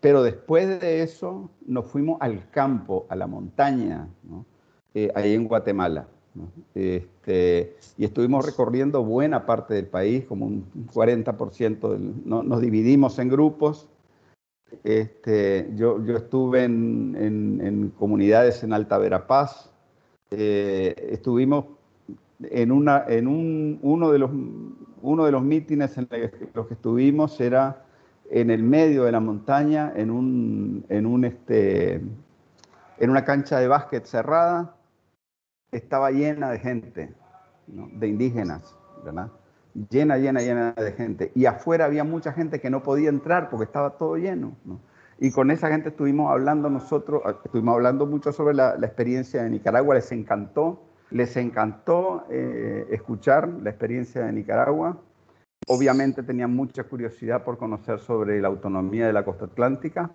Pero después de eso nos fuimos al campo, a la montaña, eh, ahí en Guatemala. Este, y estuvimos recorriendo buena parte del país, como un 40%. nos dividimos en grupos. Este, yo, yo estuve en, en, comunidades en Alta Verapaz. Eh, estuvimos en, una, en un, uno, de los, uno de los mítines en los que estuvimos era en el medio de la montaña, en, un, en, un este, en una cancha de básquet cerrada, estaba llena de gente, de indígenas, ¿verdad? Llena, llena, llena de gente. Y afuera había mucha gente que no podía entrar porque estaba todo lleno. Y con esa gente estuvimos hablando nosotros, estuvimos hablando mucho sobre la, experiencia de Nicaragua, les encantó, les encantó eh, escuchar la experiencia de Nicaragua. Obviamente tenían mucha curiosidad por conocer sobre la autonomía de la costa atlántica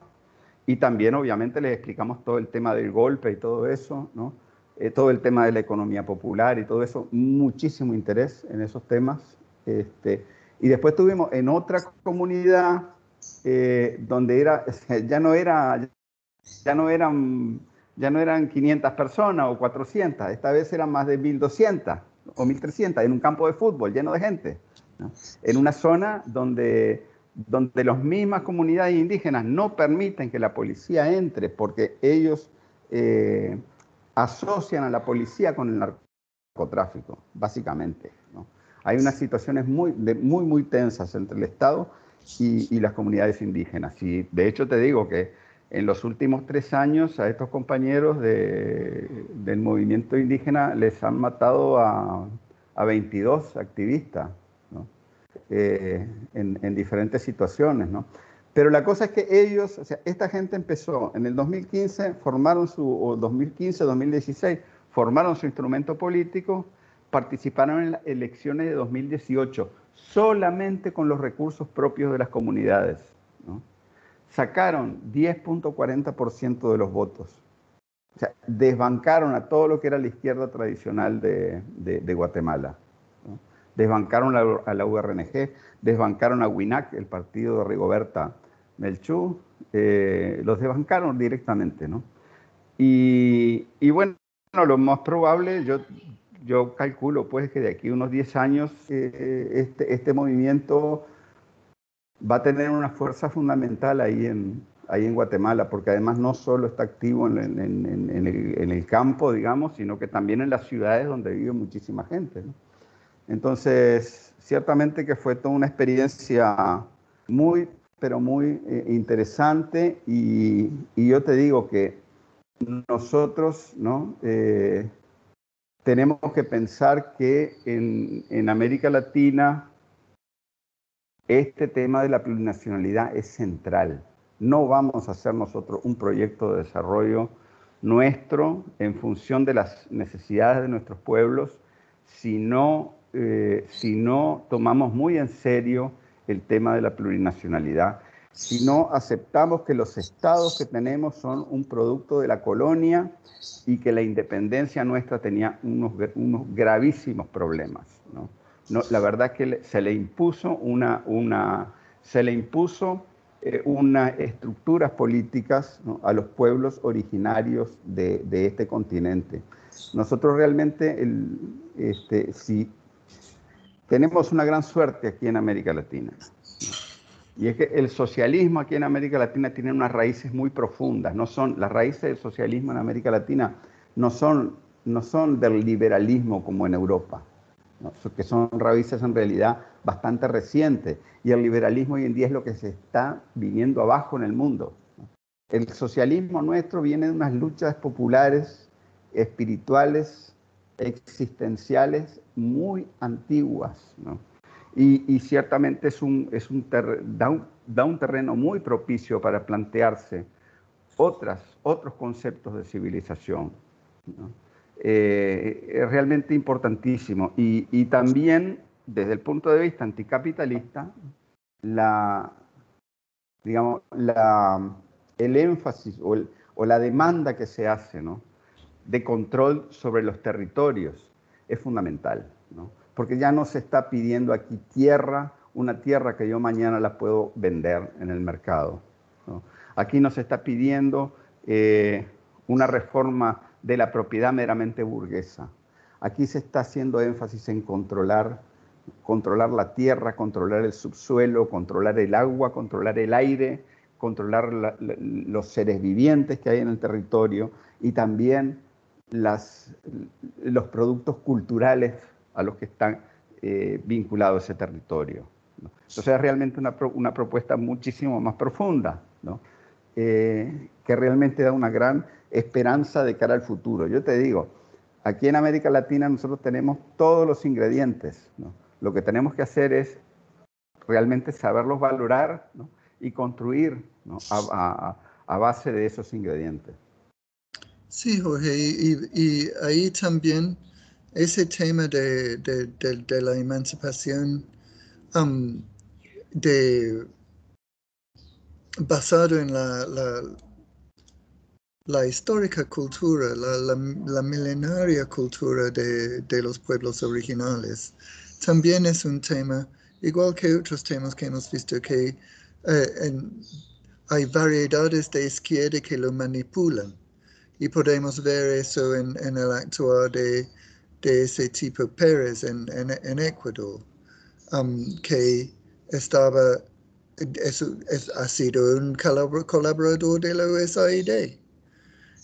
y también obviamente les explicamos todo el tema del golpe y todo eso, ¿no? Eh, todo el tema de la economía popular y todo eso, muchísimo interés en esos temas. Este, y después tuvimos en otra comunidad eh, donde era, ya no era, ya no eran, ya no eran 500 personas o 400, esta vez eran más de 1200 o 1300 en un campo de fútbol lleno de gente, en una zona donde donde las mismas comunidades indígenas no permiten que la policía entre porque ellos eh, asocian a la policía con el narcotráfico, básicamente. Hay unas situaciones muy, muy, muy tensas entre el Estado y, las comunidades indígenas. Y de hecho te digo que en los últimos tres años a estos compañeros del movimiento indígena les han matado a, 22 activistas eh, en, en, diferentes situaciones. ¿no? Pero la cosa es que ellos, o sea, esta gente empezó en el 2015, formaron su, o 2015, 2016, formaron su instrumento político, participaron en las elecciones de 2018 solamente con los recursos propios de las comunidades. Sacaron 10.40% de los votos. O sea, desbancaron a todo lo que era la izquierda tradicional de, de, Guatemala. Desbancaron a la URNG, desbancaron a WINAC, el partido de Rigoberta Melchú, eh, los desbancaron directamente, ¿no? Y, bueno, lo más probable, yo, yo calculo pues que de aquí a unos 10 años eh, este, este movimiento va a tener una fuerza fundamental ahí en, ahí en Guatemala, porque además no solo está activo en, en, el, campo, digamos, sino que también en las ciudades donde vive muchísima gente. Entonces, ciertamente que fue toda una experiencia muy, pero muy eh, interesante y, yo te digo que nosotros ¿no? Eh, tenemos que pensar que en América Latina este tema de la plurinacionalidad es central. No vamos a hacer nosotros un proyecto de desarrollo nuestro en función de las necesidades de nuestros pueblos, sino eh, si no tomamos muy en serio el tema de la plurinacionalidad, si no aceptamos que los estados que tenemos son un producto de la colonia y que la independencia nuestra tenía unos, unos gravísimos problemas. ¿no? La verdad es que se le impuso una, una, se le impuso eh, unas estructuras políticas a los pueblos originarios de, este continente. Nosotros realmente, este, tenemos una gran suerte aquí en América Latina. Y es que el socialismo aquí en América Latina tiene unas raíces muy profundas. No son, las raíces del socialismo en América Latina no son, no son del liberalismo como en Europa, que son raíces en realidad bastante recientes. Y el liberalismo hoy en día es lo que se está viniendo abajo en el mundo. El socialismo nuestro viene de unas luchas populares, espirituales, existenciales muy antiguas, y, ciertamente es un, es un da, un, terreno muy propicio para plantearse otras, otros conceptos de civilización. Eh, es realmente importantísimo. Y, y, también, desde el punto de vista anticapitalista, la, digamos, la, el énfasis o, la demanda que se hace ¿no? de control sobre los territorios es fundamental, ¿no? porque ya no se está pidiendo aquí tierra, una tierra que yo mañana la puedo vender en el mercado. ¿no? Aquí no se está pidiendo eh, una reforma de la propiedad meramente burguesa. Aquí se está haciendo énfasis en controlar, controlar la tierra, controlar el subsuelo, controlar el agua, controlar el aire, controlar los seres vivientes que hay en el territorio y también las, los productos culturales a los que están eh, vinculados ese territorio. Entonces es realmente una, una, propuesta muchísimo más profunda, ¿no? Eh, que realmente da una gran esperanza de cara al futuro. Yo te digo, aquí en América Latina nosotros tenemos todos los ingredientes. ¿no? Lo que tenemos que hacer es realmente saberlos valorar ¿no? y construir ¿no? a, a, a, base de esos ingredientes. Sí, Jorge, y, y ahí también ese tema de, de, de, de la emancipación um, de, basado en la, la, histórica cultura, la, la milenaria cultura de, los pueblos originales, también es un tema, igual que otros temas que hemos visto, que eh, hay variedades de izquierda que lo manipulan. Y podemos ver eso en, en el actuar de, de, ese tipo Pérez en, en, Ecuador, um, que estaba, eso, es, ha sido un colaborador de la USAID.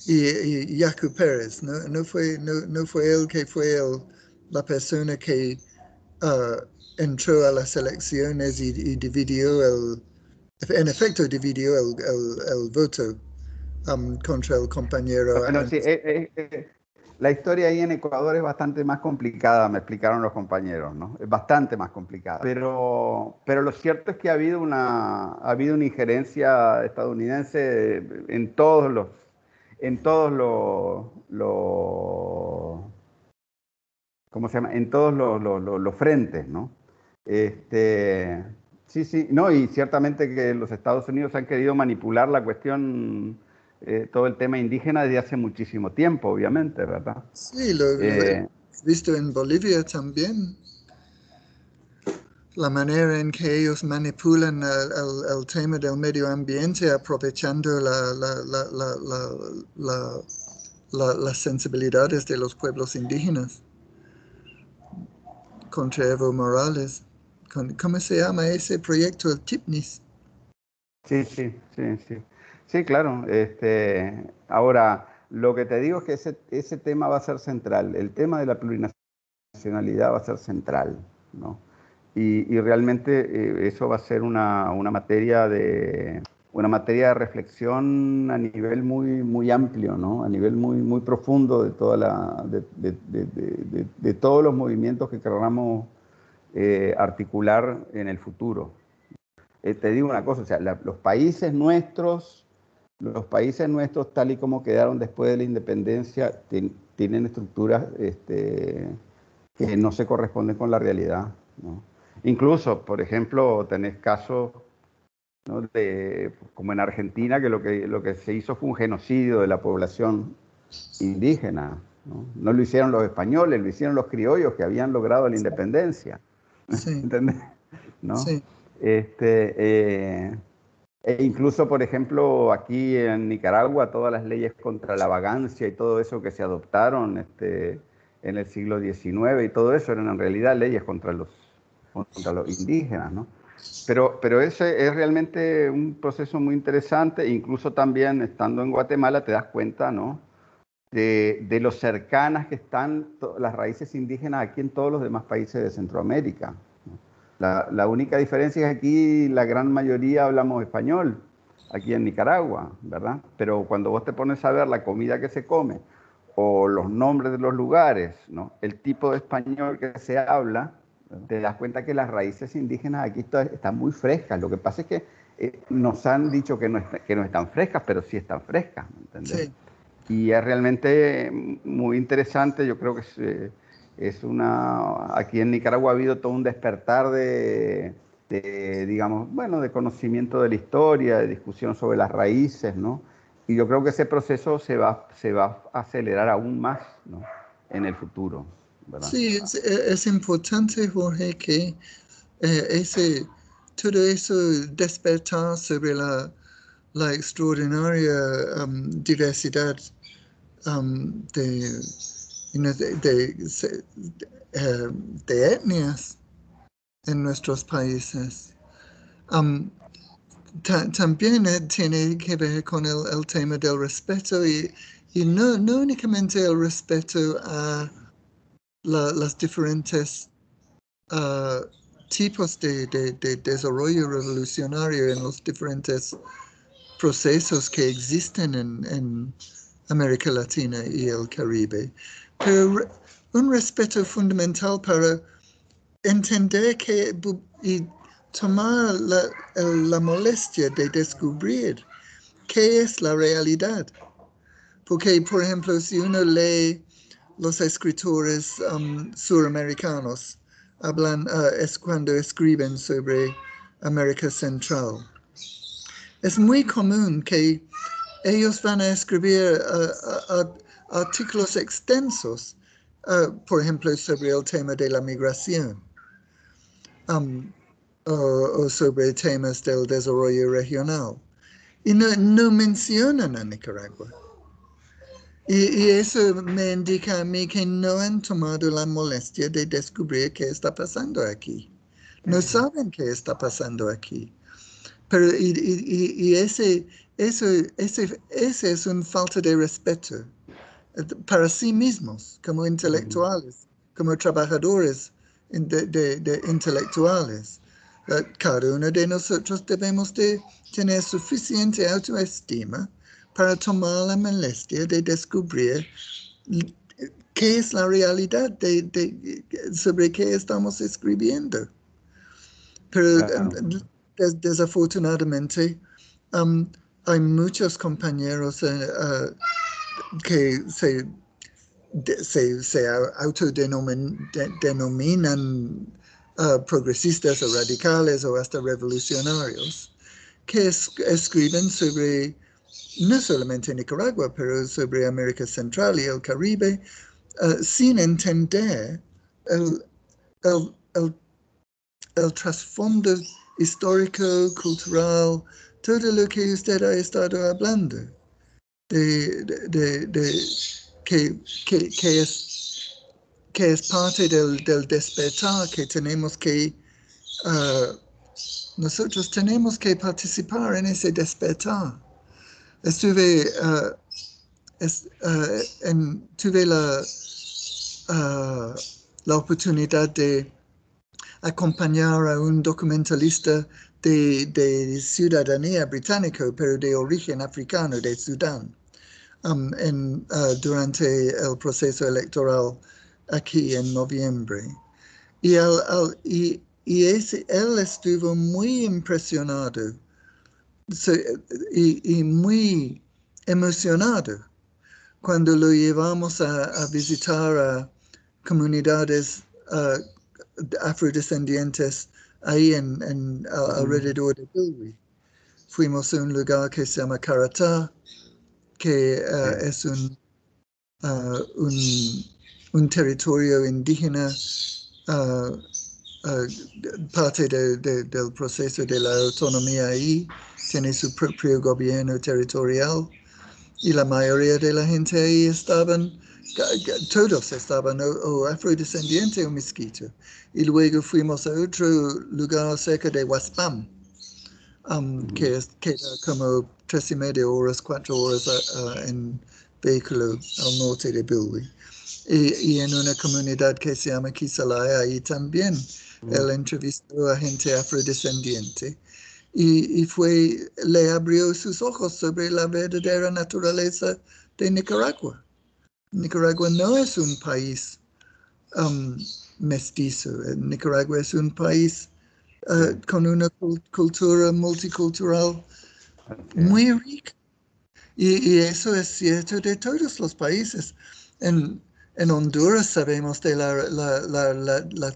Y, y Yacu Pérez, ¿no? No, fue, no, no fue él que fue el, la persona que uh, entró a las elecciones y, y dividió el, en efecto dividió el, el, el voto um, contra el compañero. Sí, eh, eh, eh, la historia ahí en Ecuador es bastante más complicada, me explicaron los compañeros, ¿no? Es bastante más complicada. Pero, pero lo cierto es que ha habido una, ha habido una injerencia estadounidense en todos los, en todos los, ¿cómo se llama? En todos los, los, los frentes, ¿no? Este, Sí, sí, no, y ciertamente que los Estados Unidos han querido manipular la cuestión, eh, todo el tema indígena desde hace muchísimo tiempo, obviamente, ¿verdad? Sí, lo, eh, he visto en Bolivia también. La manera en que ellos manipulan el, el, tema del medio ambiente aprovechando la, la, las sensibilidades de los pueblos indígenas contra Evo Morales. ¿Cómo se llama ese proyecto, el TIPNIS? Sí, sí, sí, sí. Sí, claro. Este, ahora, lo que te digo es que ese, ese tema va a ser central. El tema de la plurinacionalidad va a ser central, ¿no? Y, y realmente eh, eso va a ser una, una, materia de una materia de reflexión a nivel muy, muy amplio, ¿no? a nivel muy, muy profundo de, toda la, de, de, de, todos los movimientos que queramos eh, articular en el futuro. Eh, te digo una cosa, o sea, los países nuestros, los países nuestros tal y como quedaron después de la independencia, tienen estructuras este, que no se corresponden con la realidad. Incluso, por ejemplo, tenés casos de, como en Argentina, que lo, que lo que se hizo fue un genocidio de la población indígena. ¿no? no lo hicieron los españoles, lo hicieron los criollos que habían logrado la independencia. Sí. ¿Entendés? ¿No? Sí. Este, eh, e incluso, por ejemplo, aquí en Nicaragua, todas las leyes contra la vagancia y todo eso que se adoptaron este, en el siglo XIX y todo eso eran en realidad leyes contra los, contra los indígenas, ¿no? Pero, pero ese es realmente un proceso muy interesante, incluso también estando en Guatemala te das cuenta, ¿no? de, de lo cercanas que están las raíces indígenas aquí en todos los demás países de Centroamérica. La, la, única diferencia es que aquí la gran mayoría hablamos español, aquí en Nicaragua, ¿verdad? Pero cuando vos te pones a ver la comida que se come o los nombres de los lugares, ¿no? el tipo de español que se habla, te das cuenta que las raíces indígenas aquí están muy frescas. Lo que pasa es que eh, nos han dicho que no, que no están frescas, pero sí están frescas, ¿entendés? Sí y es realmente muy interesante. Yo creo que eh, es, una. Aquí en Nicaragua ha habido todo un despertar de, de, digamos, bueno, de conocimiento de la historia, de discusión sobre las raíces, ¿no? Y yo creo que ese proceso se va, se va a acelerar aún más ¿no? en el futuro. ¿verdad? Sí, es, es, importante, Jorge, que eh, ese, todo eso despertar sobre la, la extraordinaria um, diversidad um, de, de, de, etnias en nuestros países. Um, ta también eh, tiene que ver con el, tema del respeto y, no, no, únicamente el respeto a la, las diferentes uh, tipos de, desarrollo revolucionario en los diferentes procesos que existen en, en América Latina y el Caribe, pero un respeto fundamental para entender que y tomar la, molestia de descubrir qué es la realidad. Porque, por ejemplo, si uno lee los escritores um, suramericanos, hablan, uh, es cuando escriben sobre América Central. Es muy común que ellos van a escribir uh, uh, artículos extensos, por ejemplo, sobre el tema de la migración um, o, sobre temas del desarrollo regional. Y no, no mencionan a Nicaragua. Y, y, eso me indica a mí que no han tomado la molestia de descubrir qué está pasando aquí. No saben qué está pasando aquí. Pero y, y, y ese, eso, ese, ese es una falta de respeto eh, para sí mismos, como intelectuales, como trabajadores de, de, de intelectuales. Cada uno de nosotros debemos de tener suficiente autoestima para tomar la molestia de descubrir qué es la realidad de, de, sobre qué estamos escribiendo. Pero des, desafortunadamente um, hay muchos compañeros uh, que se se, se autodenominan uh, progresistas o radicales o hasta revolucionarios, que es, escriben sobre no solamente Nicaragua, pero sobre América Central y el Caribe, uh, sin entender el, el, el trasfondo histórico, cultural, todo lo que usted ha estado hablando. De, de, de, que, que, que, es, que es parte del, del despertar que tenemos que, uh, nosotros tenemos que participar en ese despertar. Estuve, uh, uh, en, tuve la, la oportunidad de acompañar a un documentalista de, de ciudadanía británica, pero de origen africano, de Sudán. Um, en, uh, durante el proceso electoral aquí en noviembre. Y, él, y, y ese, él estuvo muy impresionado y, y, muy emocionado cuando lo llevamos a, a visitar a comunidades uh, afrodescendientes ahí en, en alrededor de Bilwi. Fuimos a un lugar que se llama Caratá, que uh, es un, uh, un, un, territorio indígena, uh, parte de, de, del proceso de la autonomía ahí, tiene su propio gobierno territorial y la mayoría de la gente ahí estaban, todos estaban o, o afrodescendiente o mezquito. Y luego fuimos a otro lugar cerca de Huaspam, um, que, es, que como tres y media horas, cuatro horas uh, en vehículo al norte de Bilwi. Y, y, en una comunidad que se llama Kisalaya, ahí también mm. él entrevistó a gente afrodescendiente y, y, fue, le abrió sus ojos sobre la verdadera naturaleza de Nicaragua. Nicaragua no es un país um, mestizo, Nicaragua es un país uh, con una cultura multicultural muy rica. Y, eso es cierto de todos los países. En, en Honduras sabemos de la, la, la, la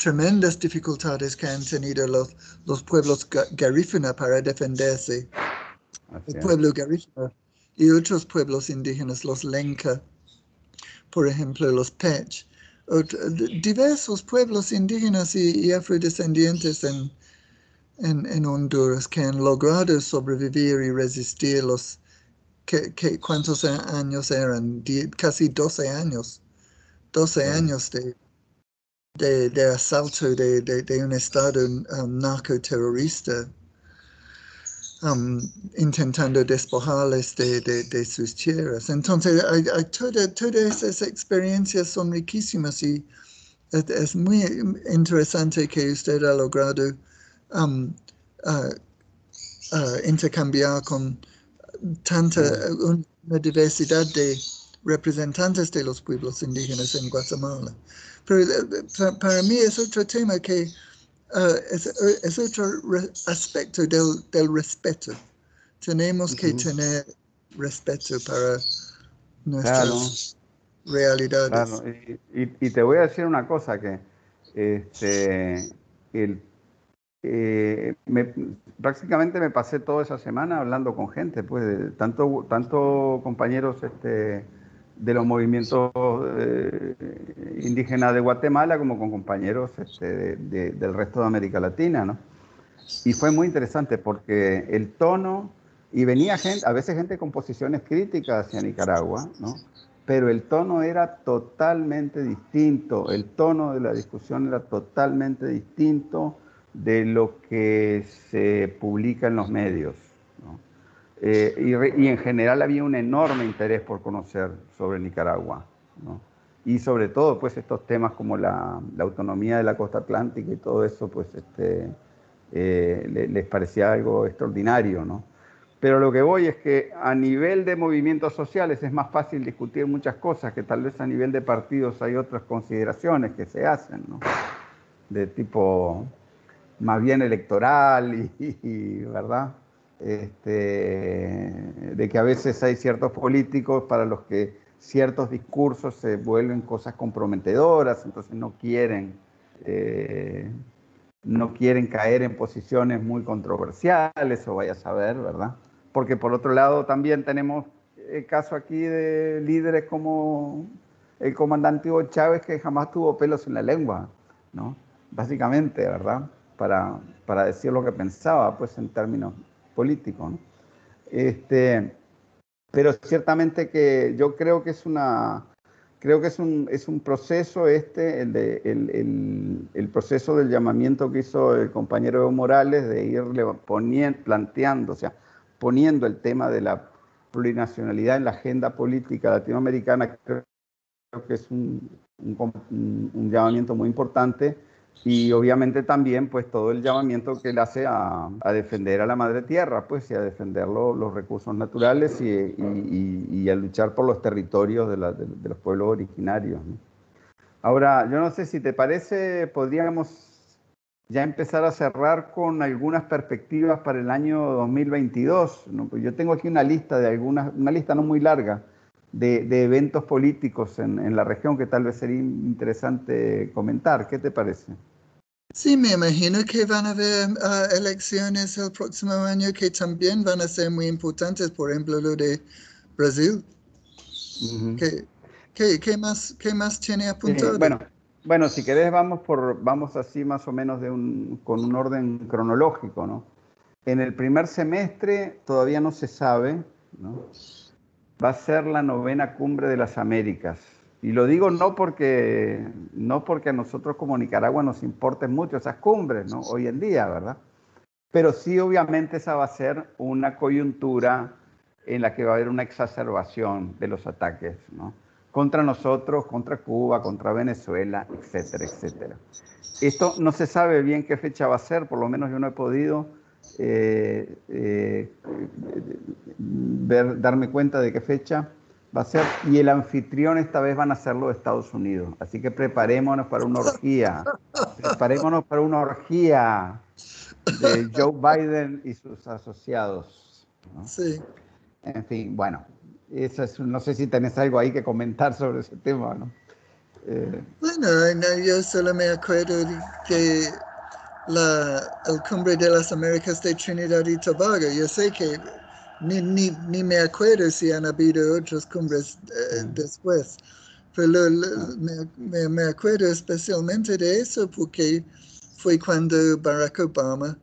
tremendas dificultades que han tenido los, los pueblos garífuna para defenderse. el pueblo garífuna y otros pueblos indígenas, los Lenca, por ejemplo, los Pech, diversos pueblos indígenas y, afrodescendientes en, en, Honduras que han logrado sobrevivir y resistir los, que, ¿cuántos años eran? casi 12 años, 12 años de, de, asalto de, de, un estado um, narcoterrorista. Um, intentando despojarles de, de, sus tierras. Entonces, hay, todas esas experiencias son riquísimas y es, muy interesante que usted ha logrado um, uh, uh, intercambiar con tanta una diversidad de representantes de los pueblos indígenas en Guatemala. Pero eh, para mí es otro tema que uh, es, es, otro aspecto del, del, respeto. Tenemos que tener respeto para nuestras realidades. Y, y, te voy a decir una cosa que este, el, eh, me, prácticamente me pasé toda esa semana hablando con gente, pues, tanto, tanto compañeros este, de los movimientos eh, indígenas de Guatemala como con compañeros este, del resto de América Latina, ¿no? Y fue muy interesante porque el tono, y venía gente, a veces gente con posiciones críticas hacia Nicaragua, ¿no? Pero el tono era totalmente distinto, el tono de la discusión era totalmente distinto de lo que se publica en los medios. Eh, y, en general había un enorme interés por conocer sobre Nicaragua. Y sobre todo, pues estos temas como la, autonomía de la costa atlántica y todo eso, pues este, eh, les parecía algo extraordinario. ¿no? Pero lo que voy es que a nivel de movimientos sociales es más fácil discutir muchas cosas, que tal vez a nivel de partidos hay otras consideraciones que se hacen, ¿no? de tipo más bien electoral y ¿verdad? Este, de que a veces hay ciertos políticos para los que ciertos discursos se vuelven cosas comprometedoras, entonces no quieren, eh, no quieren caer en posiciones muy controversiales, o vaya a saber, ¿verdad? Porque por otro lado también tenemos el caso aquí de líderes como el comandante Hugo Chávez, que jamás tuvo pelos en la lengua, ¿no? Básicamente, ¿verdad? Para, para decir lo que pensaba, pues en términos político. Este, pero ciertamente que yo creo que es una, creo que es un, es un proceso este, el, de, el, proceso del llamamiento que hizo el compañero Evo Morales de irle poniendo, planteando, o sea, poniendo el tema de la plurinacionalidad en la agenda política latinoamericana, creo que es un llamamiento muy importante y obviamente también pues todo el llamamiento que él hace a, a defender a la madre tierra, pues y a defender los recursos naturales y, y, y, a luchar por los territorios de, la, de, los pueblos originarios. Ahora, yo no sé si te parece, podríamos ya empezar a cerrar con algunas perspectivas para el año 2022. ¿no? Pues yo tengo aquí una lista de algunas, una lista no muy larga, de, de eventos políticos en, en, la región que tal vez sería interesante comentar. ¿Qué te parece? Sí, me imagino que van a haber ah, elecciones el próximo año que también van a ser muy importantes, por ejemplo, lo de Brasil. ¿Qué, más, ¿Qué más tiene apuntado? bueno, bueno, si querés vamos, por, vamos así más o menos de un, con un orden cronológico, ¿no? En el primer semestre todavía no se sabe, ¿no? Va a ser la novena cumbre de las Américas y lo digo no porque, no porque a nosotros como Nicaragua nos importen mucho esas cumbres, ¿no? Hoy en día, ¿verdad? Pero sí, obviamente, esa va a ser una coyuntura en la que va a haber una exacerbación de los ataques, ¿no? Contra nosotros, contra Cuba, contra Venezuela, etcétera, etcétera. Esto no se sabe bien qué fecha va a ser, por lo menos yo no he podido eh, eh, ver, darme cuenta de qué fecha va a ser, y el anfitrión esta vez van a ser los Estados Unidos. Así que preparémonos para una orgía. Preparémonos para una orgía de Joe Biden y sus asociados. Sí. En fin, bueno, eso es, no sé si tenés algo ahí que comentar sobre ese tema, ¿no? Eh, bueno, yo solo me acuerdo que la el cumbre de las Américas de Trinidad y Tobago, yo sé que ni, ni, ni me acuerdo si han habido otras cumbres eh, después, pero ah. me, me, acuerdo especialmente de eso porque fue cuando Barack Obama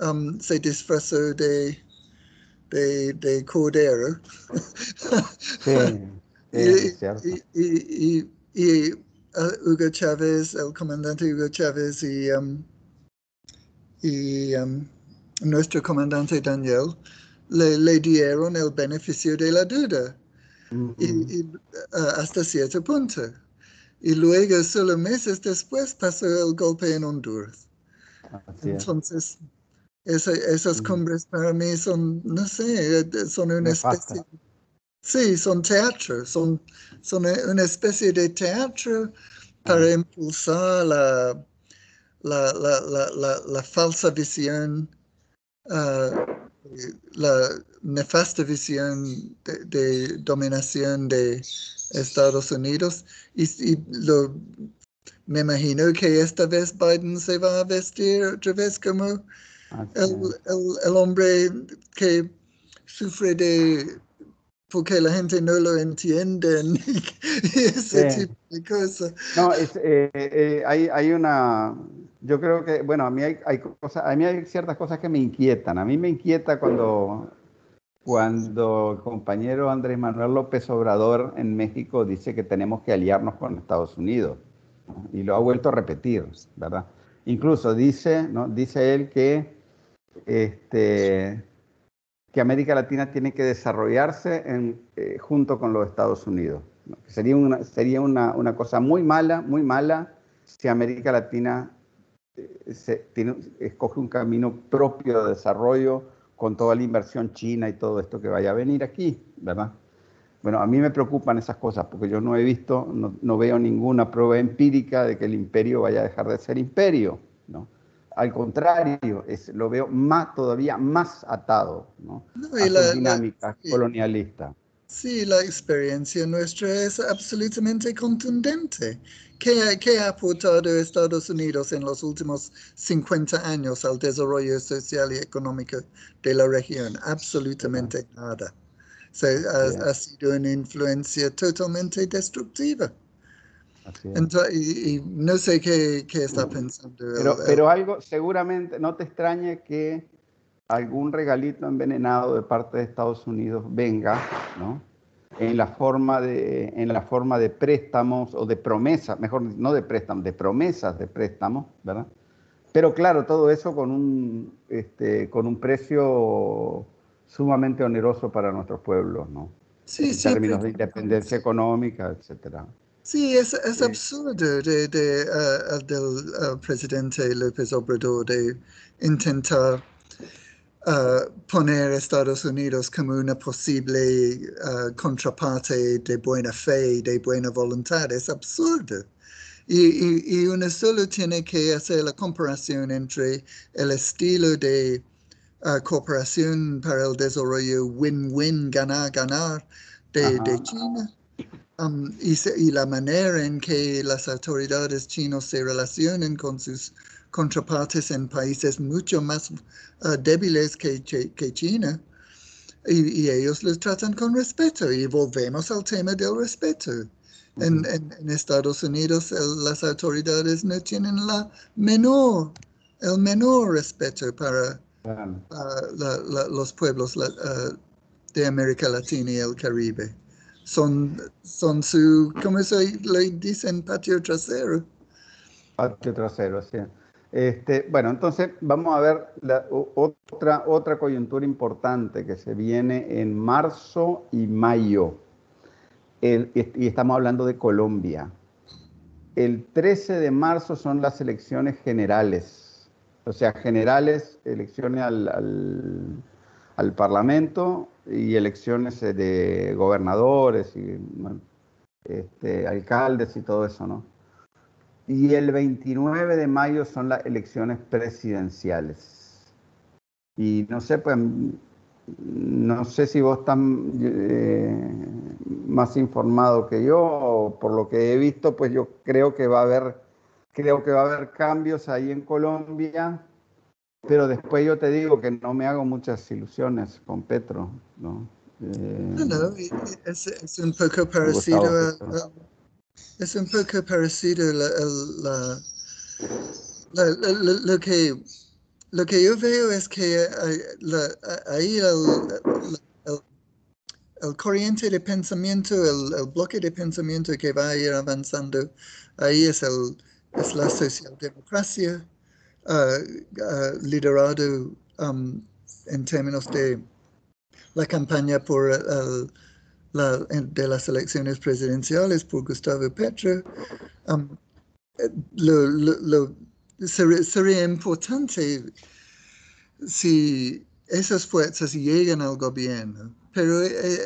um, se disfrazó de, de, de cordero. Sí, y, y, y, uh, Hugo Chávez, el comandante Hugo Chávez y, um, y um, nuestro comandante Daniel le, le, dieron el beneficio de la duda. Y, uh, hasta cierto punto. Y luego, solo meses después, pasó el golpe en Honduras. Entonces, esas cumbres para mí son, no sé, son una especie... Sí, son teatro, son, son una especie de teatro para impulsar la, la, la, la falsa visión, uh, la nefasta visión de, dominación de Estados Unidos. Y, y lo, me imagino que esta vez Biden se va a vestir otra vez como el, el, el, hombre que sufre de porque la gente no lo entiende y ese tipo de cosas. No, es, eh, eh, hay, hay, una, yo creo que, bueno, a mí hay, cosas, a mí hay ciertas cosas que me inquietan. A mí me inquieta cuando, cuando el compañero Andrés Manuel López Obrador en México dice que tenemos que aliarnos con Estados Unidos. Y lo ha vuelto a repetir, ¿verdad? Incluso dice, ¿no? dice él que este, que América Latina tiene que desarrollarse eh, junto con los Estados Unidos. Sería, una, sería una, una, cosa muy mala, muy mala si América Latina se, tiene, escoge un camino propio de desarrollo con toda la inversión china y todo esto que vaya a venir aquí, ¿verdad? Bueno, a mí me preocupan esas cosas porque yo no he visto, no, no veo ninguna prueba empírica de que el imperio vaya a dejar de ser imperio, ¿no? Al contrario, es, lo veo más, todavía más atado ¿no? a la, dinámica colonialista. Sí, la experiencia nuestra es absolutamente contundente. ¿Qué, ¿Qué, ha aportado Estados Unidos en los últimos 50 años al desarrollo social y económico de la región? Absolutamente nada. ha, ha sido una influencia totalmente destructiva. Entonces, y, no sé qué, qué está pensando. Pero, pero, algo, seguramente, no te extrañe que algún regalito envenenado de parte de Estados Unidos venga, ¿no? En la forma de, en la forma de préstamos o de promesas, mejor no de préstamos, de promesas de préstamos, ¿verdad? Pero claro, todo eso con un, este, con un precio sumamente oneroso para nuestros pueblos, ¿no? Sí, en términos de independencia económica, etcétera. Sí, es, es absurdo de, de uh, del uh, presidente López Obrador de intentar uh, poner a Estados Unidos como una posible contraparte de buena fe, de buena voluntad. Es absurdo. Y, y, y, uno solo tiene que hacer la comparación entre el estilo de cooperación para el desarrollo win-win, ganar-ganar de, de China Um, y, la manera en que las autoridades chinas se relacionan con sus contrapartes en países mucho más uh, débiles que, que China. Y, ellos los tratan con respeto. Y volvemos al tema del respeto. en, en, Estados Unidos las autoridades no tienen la menor, el menor respeto para uh, los pueblos uh, de América Latina y el Caribe son, son su, ¿cómo se le dicen? Patio trasero. Patio trasero, sí. Este, bueno, entonces vamos a ver la, otra, otra coyuntura importante que se viene en marzo y mayo. y estamos hablando de Colombia. El 13 de marzo son las elecciones generales, o sea, generales, elecciones al, al, Parlamento y elecciones eh, de gobernadores y este, alcaldes y todo eso, ¿no? Y el 29 de mayo son las elecciones presidenciales. Y no sé, pues, no sé si vos están, eh, más informado que yo, por lo que he visto, pues yo creo que va a haber, creo que va a haber cambios ahí en Colombia, pero después yo te digo que no me hago muchas ilusiones con Petro, ¿no? Eh, no, no, es, es, un poco parecido a, es un poco parecido la, lo que lo que yo veo es que ahí el, el corriente de pensamiento, el, bloque de pensamiento que va a ir avanzando, ahí es, el, es la socialdemocracia, uh, liderado um, en términos de la campaña por la, de las elecciones presidenciales por Gustavo Petro. Um, lo, lo, sería importante si esas fuerzas llegan al gobierno pero eh,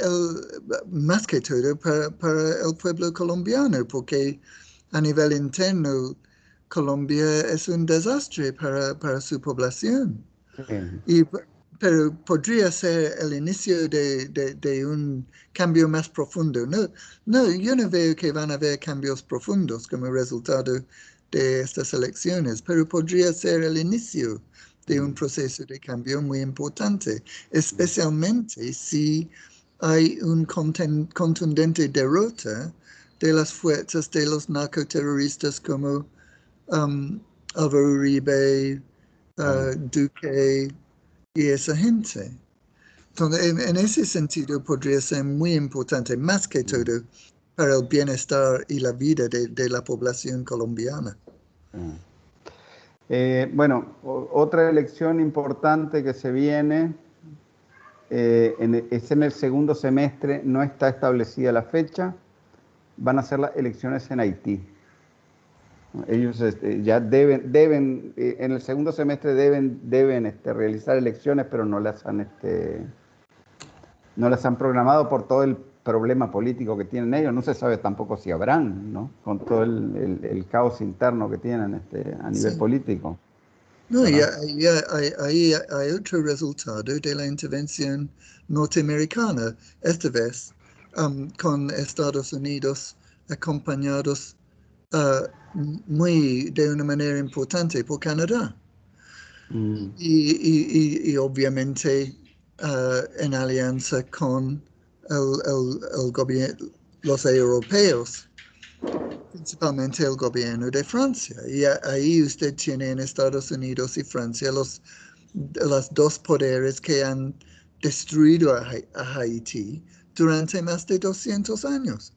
más que todo para, el pueblo colombiano, porque a nivel interno Colombia es un desastre para, su población. Y, pero podría ser el inicio de, un cambio más profundo. No, no, yo no veo que van a haber cambios profundos como resultado de estas elecciones, pero podría ser el inicio de un proceso de cambio muy importante, especialmente si hay un contundente derrota de las fuerzas de los narcoterroristas como um, Alvaro Uribe, uh, Duque y esa gente. Entonces, en, ese sentido podría ser muy importante, más que todo, para el bienestar y la vida de, la población colombiana. Mm. Eh, bueno, otra elección importante que se viene eh, e, es en el segundo semestre, no está establecida la fecha, van a ser las elecciones en Haití. Ellos este, ya deben, deben eh, en el segundo semestre deben, deben este, realizar elecciones, pero no las han, este, no las han programado por todo el problema político que tienen ellos. No se sabe tampoco si habrán, ¿no? Con todo el, caos interno que tienen este, a nivel político. No, y ahí hay, otro resultado de la intervención norteamericana, esta vez um, con Estados Unidos acompañados uh, muy de una manera importante por Canadá. Mm. Y, obviamente uh, en alianza con el, gobierno, los europeos, principalmente el gobierno de Francia. Y ahí usted tiene en Estados Unidos y Francia los, los dos poderes que han destruido a, Haití durante más de 200 años.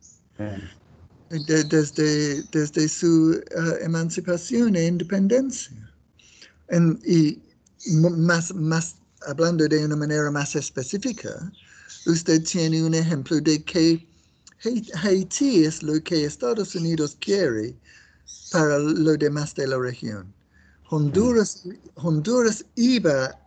Desde, desde su uh, emancipación e independencia. y más, más, hablando de una manera más específica, usted tiene un ejemplo de que Haití es lo que Estados Unidos quiere para lo demás de la región. Honduras, Honduras iba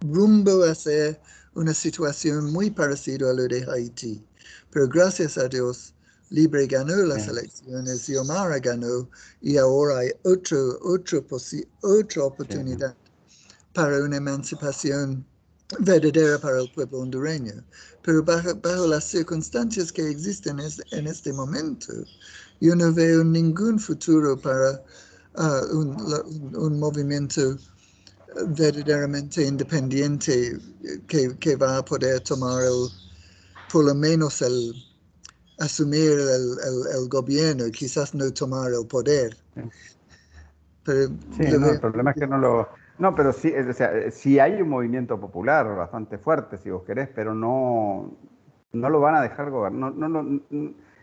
rumbo a ser una situación muy parecida a lo de Haití, pero gracias a Dios, Libre ganó las elecciones, Omar ganó y ahora hay otro, otro otra oportunidad para una emancipación verdadera para el pueblo hondureño. Pero bajo, las circunstancias que existen en este momento, yo no veo ningún futuro para ah, un, movimiento verdaderamente independiente que, va a poder tomar el, por lo menos el asumir el, gobierno, quizás no tomar el poder. Pero sí, el problema es que no lo, no, pero sí, o sea, sí hay un movimiento popular bastante fuerte, si vos querés, pero no, no lo van a dejar gobernar. No, no,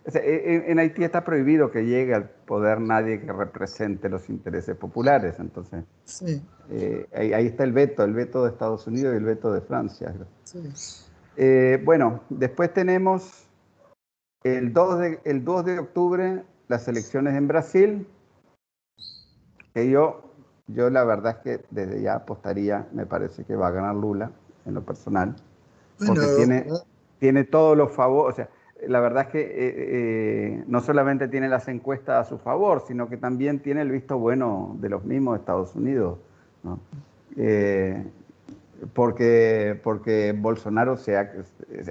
o sea, e, e, en, Haití está prohibido que llegue al poder nadie que represente los intereses populares. Entonces, sí. Eh, ahí, está el veto, el veto de Estados Unidos y el veto de Francia. Sí. Eh, bueno, después tenemos el 2, de, el 2 de octubre las elecciones en Brasil, que yo yo la verdad es que desde ya apostaría, me parece que va a ganar Lula en lo personal, porque tiene, tiene todos los favores, o sea, la verdad es que eh, eh, no solamente tiene las encuestas a su favor, sino que también tiene el visto bueno de los mismos Estados Unidos. Eh, porque, porque Bolsonaro se ha,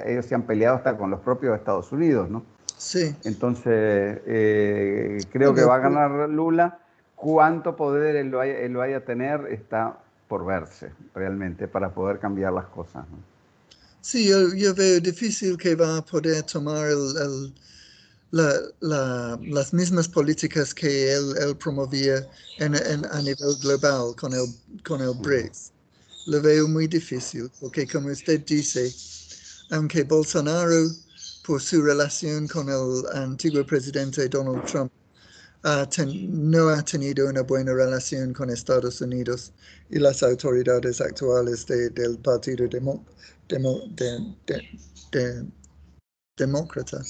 ellos se han peleado hasta con los propios Estados Unidos, ¿no? Sí. Entonces, eh, creo que va a ganar Lula. Cuánto poder él lo, vaya, a tener está por verse realmente para poder cambiar las cosas. Sí, yo, veo difícil que va a poder tomar el, las mismas políticas que él, promovía en, a nivel global con el, con el BRICS. Lo veo muy difícil, porque como usted dice, aunque Bolsonaro, por su relación con el antiguo presidente Donald Trump, no ha tenido una buena relación con Estados Unidos y las autoridades actuales del Partido Demócrata.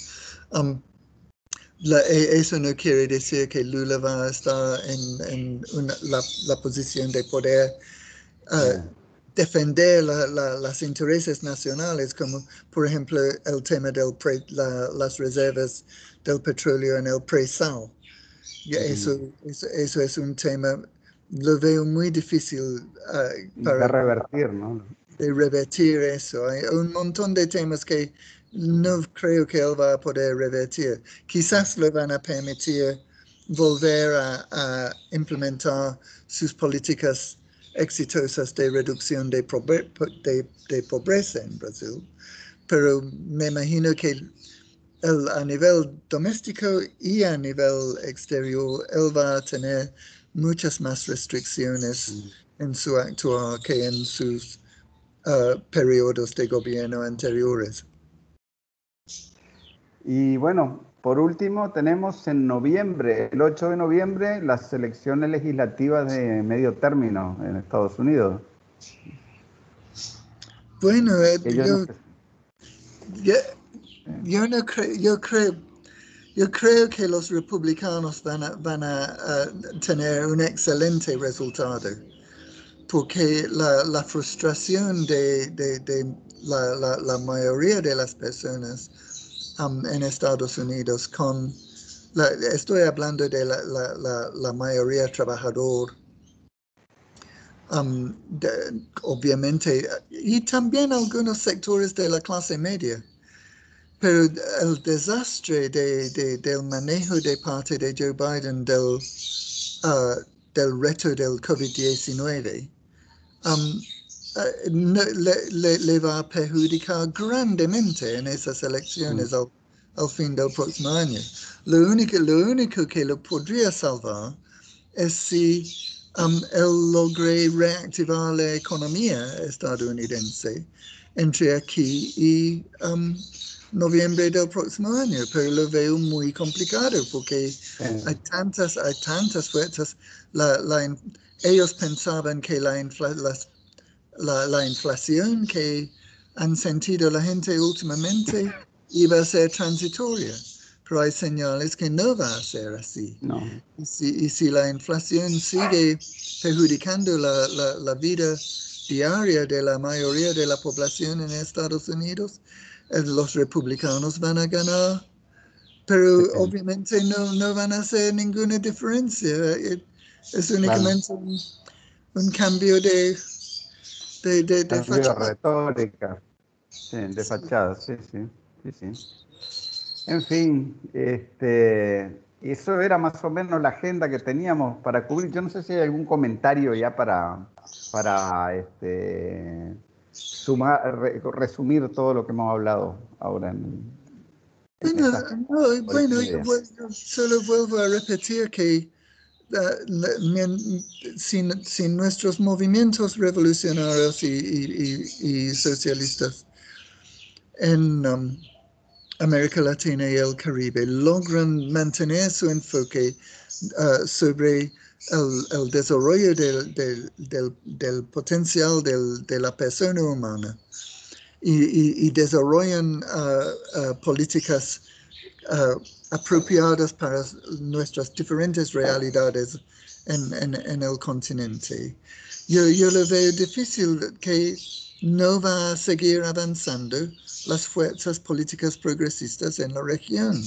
Um, e, eso no quiere decir que Lula va a estar en, la, posición de poder uh, defender los intereses nacionales, como por ejemplo el tema de las reservas del petróleo en el pre-sal. eso, eso, es un tema, lo veo muy difícil uh, para revertir, ¿no? De revertir eso. Hay un montón de temas que no creo que él va a poder revertir. Quizás le van a permitir volver a, implementar sus políticas exitosas de reducción de, pobreza en Brasil, pero me imagino que a nivel doméstico y a nivel exterior, él va a tener muchas más restricciones mm. en su actuar que en sus uh, periodos de gobierno anteriores. Y bueno, por último, tenemos en noviembre, el 8 de noviembre, las elecciones legislativas de medio término en Estados Unidos. Bueno, eh, yo, no creo, yo creo, yo creo que los republicanos van a, van a, tener un excelente resultado, porque la, frustración de, la mayoría de las personas en Estados Unidos con, estoy hablando de la, mayoría trabajador, obviamente, y también algunos sectores de la clase media. Pero el desastre del manejo de parte de Joe Biden del, uh, del reto del COVID-19 le, le, va a perjudicar grandemente en esas elecciones mm. al, fin del próximo año. Lo único, lo único que lo podría salvar es si um, él logre reactivar la economía estadounidense entre aquí y um, noviembre del próximo año, pero lo veo muy complicado porque hay tantas, hay tantas fuerzas. La, ellos pensaban que la, las la, inflación que han sentido la gente últimamente iba a ser transitoria, pero hay señales que no va a ser así. Y, si, la inflación sigue perjudicando la, vida diaria de la mayoría de la población en Estados Unidos, eh, los republicanos van a ganar, pero obviamente no, no van a hacer ninguna diferencia. Eh, es únicamente un cambio de de, de, de fachada. retórica, sí, de fachada, sí, sí, sí, sí. En fin, este, eso era más o menos la agenda que teníamos para cubrir. Yo no sé si hay algún comentario ya para, para este, sumar, resumir todo lo que hemos hablado ahora en, bueno, bueno yo, solo vuelvo a repetir que sin, nuestros movimientos revolucionarios y, socialistas en um, América Latina y el Caribe logran mantener su enfoque uh, sobre el, desarrollo del, potencial de la persona humana. Y, desarrollan uh, uh, políticas apropiadas para nuestras diferentes realidades en, el continente. Yo, lo veo difícil que no va a seguir avanzando las fuerzas políticas progresistas en la región.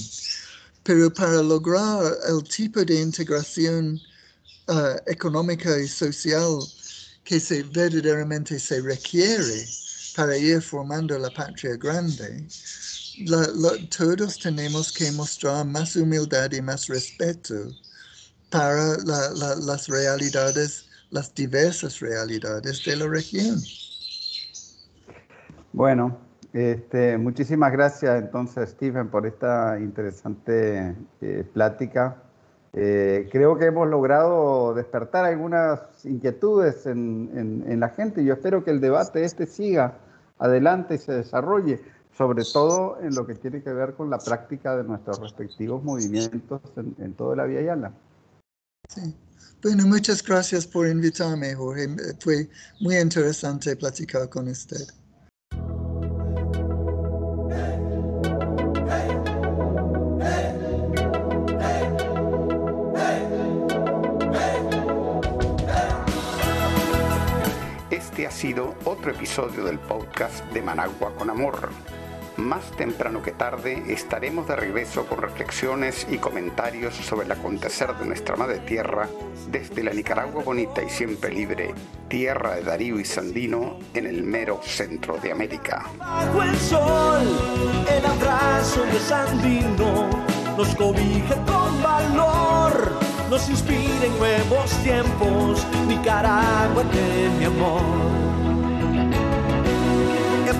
Pero para lograr el tipo de integración uh, económica y social que se verdaderamente se requiere para ir formando la patria grande, todos tenemos que mostrar más humildad y más respeto para las realidades, las diversas realidades de la región. Bueno, este, muchísimas gracias entonces Stephen por esta interesante eh, plática. Eh, creo que hemos logrado despertar algunas inquietudes en, en, la gente. Yo espero que el debate este siga adelante y se desarrolle, sobre todo en lo que tiene que ver con la práctica de nuestros respectivos movimientos en, en toda la Vía Yala. Sí. Bueno, muchas gracias por invitarme, Jorge. Fue muy interesante platicar con usted. Este ha sido otro episodio del podcast de Managua con Amor. Más temprano que tarde estaremos de regreso con reflexiones y comentarios sobre el acontecer de nuestra madre tierra desde la Nicaragua bonita y siempre libre, tierra de Darío y Sandino en el mero centro de América.